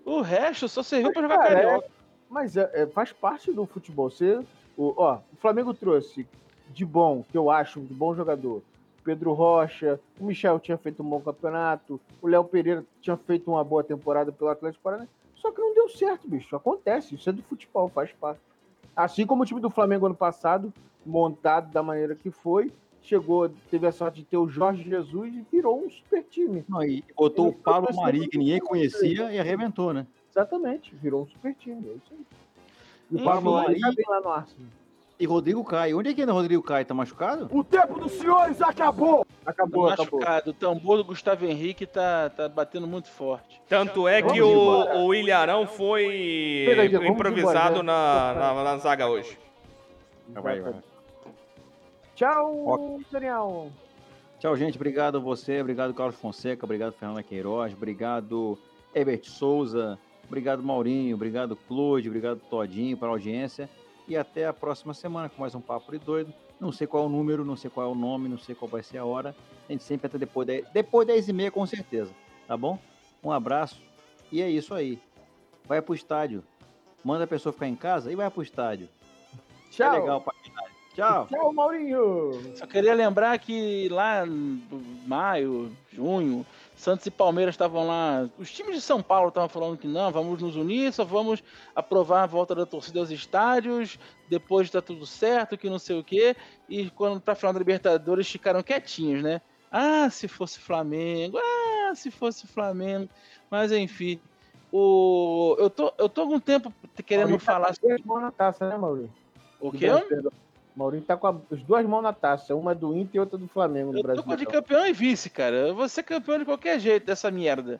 O resto só serviu para jogar cara, carioca. É, mas é, é, faz parte do futebol. Você, o, ó, o Flamengo trouxe de bom, que eu acho, de bom jogador, Pedro Rocha, o Michel tinha feito um bom campeonato, o Léo Pereira tinha feito uma boa temporada pelo Atlético Paranaense. Só que não deu certo, bicho. Acontece, isso é do futebol, faz parte. Assim como o time do Flamengo ano passado, montado da maneira que foi, chegou, teve a sorte de ter o Jorge Jesus e virou um super time. Não, e botou o Pablo Mari, que ninguém conhecia, e arrebentou, né? Exatamente, virou um super time. É isso aí. E o Pablo Mari aí- tá bem lá no Arsenal. E Rodrigo Caio. Onde é que anda o Rodrigo Caio? Tá machucado? O tempo dos senhores acabou! Acabou, acabou. machucado. O tambor do Gustavo Henrique tá, tá batendo muito forte. Tanto é que Vamos o, o Ilharão foi vamos improvisado embora, na, né? na, na zaga hoje. Vai, vai. Tchau, Daniel. Tchau, gente. Obrigado a você. Obrigado, Carlos Fonseca. Obrigado, Fernanda Queiroz. Obrigado, Herbert Souza. Obrigado, Maurinho. Obrigado, Claude. Obrigado, Todinho, pela audiência. E até a próxima semana com mais um Papo de Doido. Não sei qual é o número, não sei qual é o nome, não sei qual vai ser a hora. A gente sempre até depois da, depois das 10 e meia, com certeza. Tá bom? Um abraço. E é isso aí. Vai pro estádio. Manda a pessoa ficar em casa e vai pro estádio. Tchau. É legal pra. Tchau. Tchau, Maurinho. Só queria lembrar que lá em maio, junho, Santos e Palmeiras estavam lá. Os times de São Paulo estavam falando que não, vamos nos unir, só vamos aprovar a volta da torcida aos estádios, depois tá tudo certo, que não sei o quê. E quando pra final da Libertadores ficaram quietinhos, né? Ah, se fosse Flamengo, ah, se fosse Flamengo. Mas enfim. O... Eu, tô, eu tô há algum tempo querendo Maurinho tá falar mãos na taça, né, Maurinho? o quê? Maurinho tá com a- as duas mãos na taça, uma do Inter e outra do Flamengo no Eu tô Brasil. com a de campeão e vice, cara. Eu vou ser campeão de qualquer jeito dessa merda.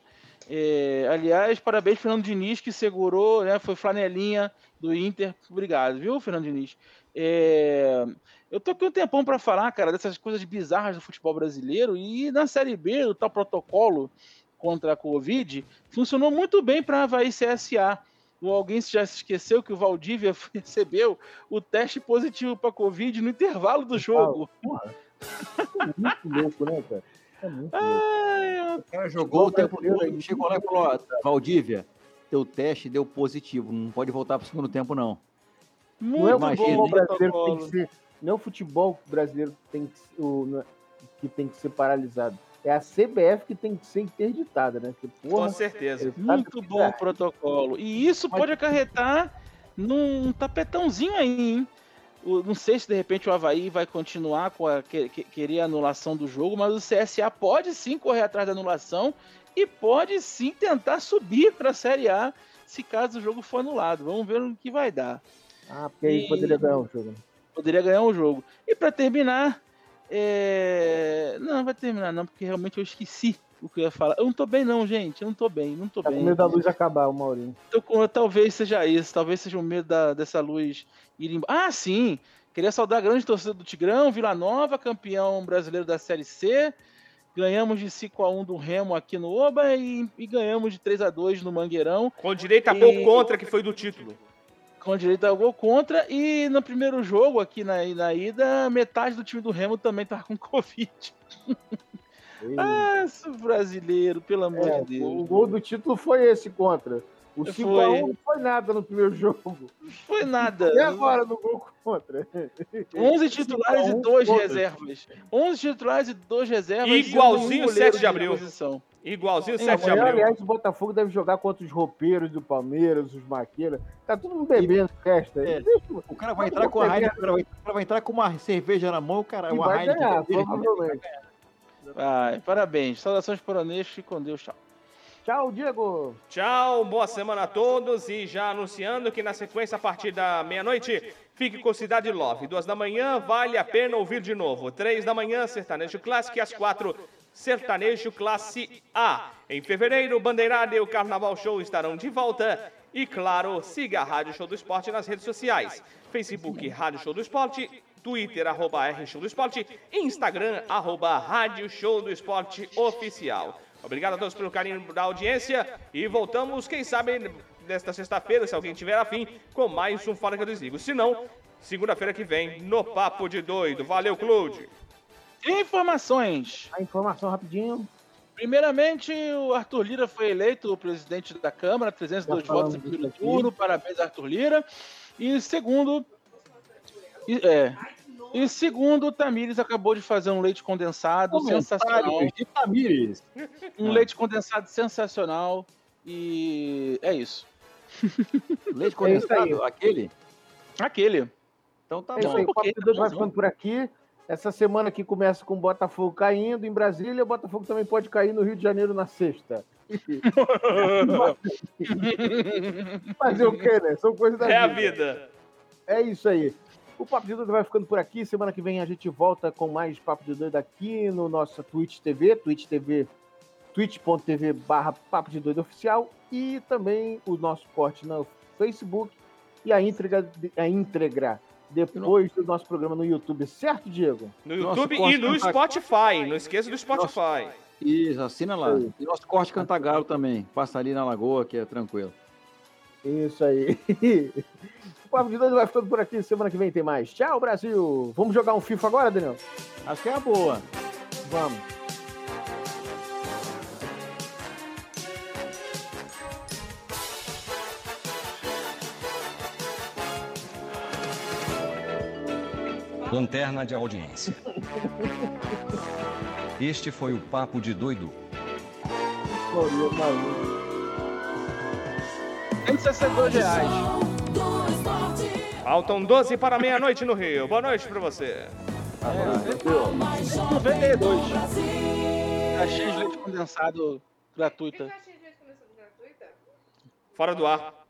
É, aliás, parabéns Fernando Diniz que segurou, né? Foi flanelinha do Inter. Obrigado, viu, Fernando Diniz? É, eu tô aqui um tempão pra falar, cara, dessas coisas bizarras do futebol brasileiro e na Série B, o tal protocolo contra a Covid funcionou muito bem para Havaí CSA. Ou alguém já se esqueceu que o Valdívia recebeu o teste positivo para Covid no intervalo do jogo. É muito louco, né, cara? É muito louco. Ai, O cara jogou o tempo todo, chegou lá e falou, ó, Valdívia, teu teste deu positivo, não pode voltar pro segundo tempo, não. Não é o muito futebol bom o brasileiro que tem que ser. Não é o futebol brasileiro que tem que, o- que tem que ser paralisado. É a CBF que tem que ser interditada, né? Porque, Com porra, certeza. Muito bom o protocolo. E isso Mas- pode acarretar num tapetãozinho aí, hein? O- não sei se de repente o Havaí vai continuar com a que- que- querer a anulação do jogo, mas o CSA pode sim correr atrás da anulação e pode sim tentar subir para a Série A se caso o jogo for anulado. Vamos ver no que vai dar. Ah, porque aí E- poderia ganhar o jogo. né? Poderia ganhar o jogo. E para terminar, é... não vai terminar não, porque realmente eu esqueci o que eu ia falar. Eu não tô bem não, gente. Eu não tô bem, não tô Tá com bem. medo da luz acabar, o Maurinho. Tô com- talvez seja isso, talvez seja o medo da- dessa luz ir embora. Ah, sim! Queria saudar a grande torcida do Tigrão, Vila Nova, campeão brasileiro da Série C. Ganhamos de 5x1 do Remo aqui no Oba e, e ganhamos de 3x2 no Mangueirão, Com direito a E- gol contra, que foi do título. Com direito a gol contra. E no primeiro jogo aqui na, na ida, metade do time do Remo também tava com Covid. Ah, brasileiro, pelo amor É, de o Deus. gol do título foi esse contra. O Foi. 5x1 não foi nada no primeiro jogo. Foi nada. E agora no gol contra? 11 titulares e 5x1 2 contra. reservas. 11 titulares e 2 reservas. Igualzinho e um 7 goleiro de abril. posição. Igualzinho É, 7 de abril. aliás, o Botafogo deve jogar contra os roupeiros do Palmeiras, os maqueiras. Tá todo mundo bebendo festa. É. O cara vai entrar com a Heineken, o cara vai, o cara vai entrar com uma cerveja na mão, o cara, e uma vai Heineken. ganhar, dele, provavelmente. Vai, parabéns. Saudações poronês. Fique com Deus. Tchau. Tchau, Diego. Tchau, boa semana a todos e já anunciando que na sequência a partir da meia-noite fique com Cidade Love. Duas da manhã vale a pena ouvir de novo. Três da manhã Sertanejo Classic e às quatro Sertanejo Classe A. Em fevereiro, Bandeirada e o Carnaval Show estarão de volta. E claro, siga a Rádio Show do Esporte nas redes sociais. Facebook Rádio Show do Esporte, Twitter arroba R Show do Esporte, Instagram arroba Rádio Show do Esporte Oficial. Obrigado a todos pelo carinho da audiência e voltamos, quem sabe, desta sexta-feira, se alguém tiver afim, com mais um Fora que eu desligo. Se não, segunda-feira que vem, no Papo de Doido. Valeu, Claude. Informações. A informação rapidinho. Primeiramente, o Arthur Lira foi eleito o presidente da Câmara, 302 Já votos em primeiro turno. Parabéns, Arthur Lira. E segundo. É. E segundo, o Tamires acabou de fazer um leite condensado sensacional. Comentários de Tamires. Um Ah. leite condensado sensacional. E é isso. Leite É condensado, aquele? Aquele. Então tá É isso bom. aí, o Papo porque- de Doido vai não. ficando por aqui. Essa semana aqui começa com o Botafogo caindo em Brasília. O Botafogo também pode cair no Rio de Janeiro na sexta. Fazer o quê, né? São coisas da É a vida. É isso aí. O Papo de Doido vai ficando por aqui. Semana que vem a gente volta com mais Papo de Doido aqui no nosso Twitch TV, Twitch TV, twitch.tv barra Papo de Doido Oficial e também o nosso corte no Facebook e a íntegra, a íntegra depois do nosso programa no YouTube, certo, Diego? No Nosso YouTube e no canta- Spotify. Não esqueça do Spotify. Isso, assina lá. E nosso corte Cantagalo também. Passa ali na lagoa, que é tranquilo. Isso aí. O Papo de Doido vai ficando por aqui. Semana que vem tem mais. Tchau, Brasil! Vamos jogar um FIFA agora, Daniel? Acho que é a boa. Vamos. Lanterna de audiência. Este foi o Papo de Doido. Gloria, maluco. 162 reais. Faltam 12 para meia-noite no Rio. Boa noite pra você. 92. Caixinha de leite condensado gratuita. Fora do ar.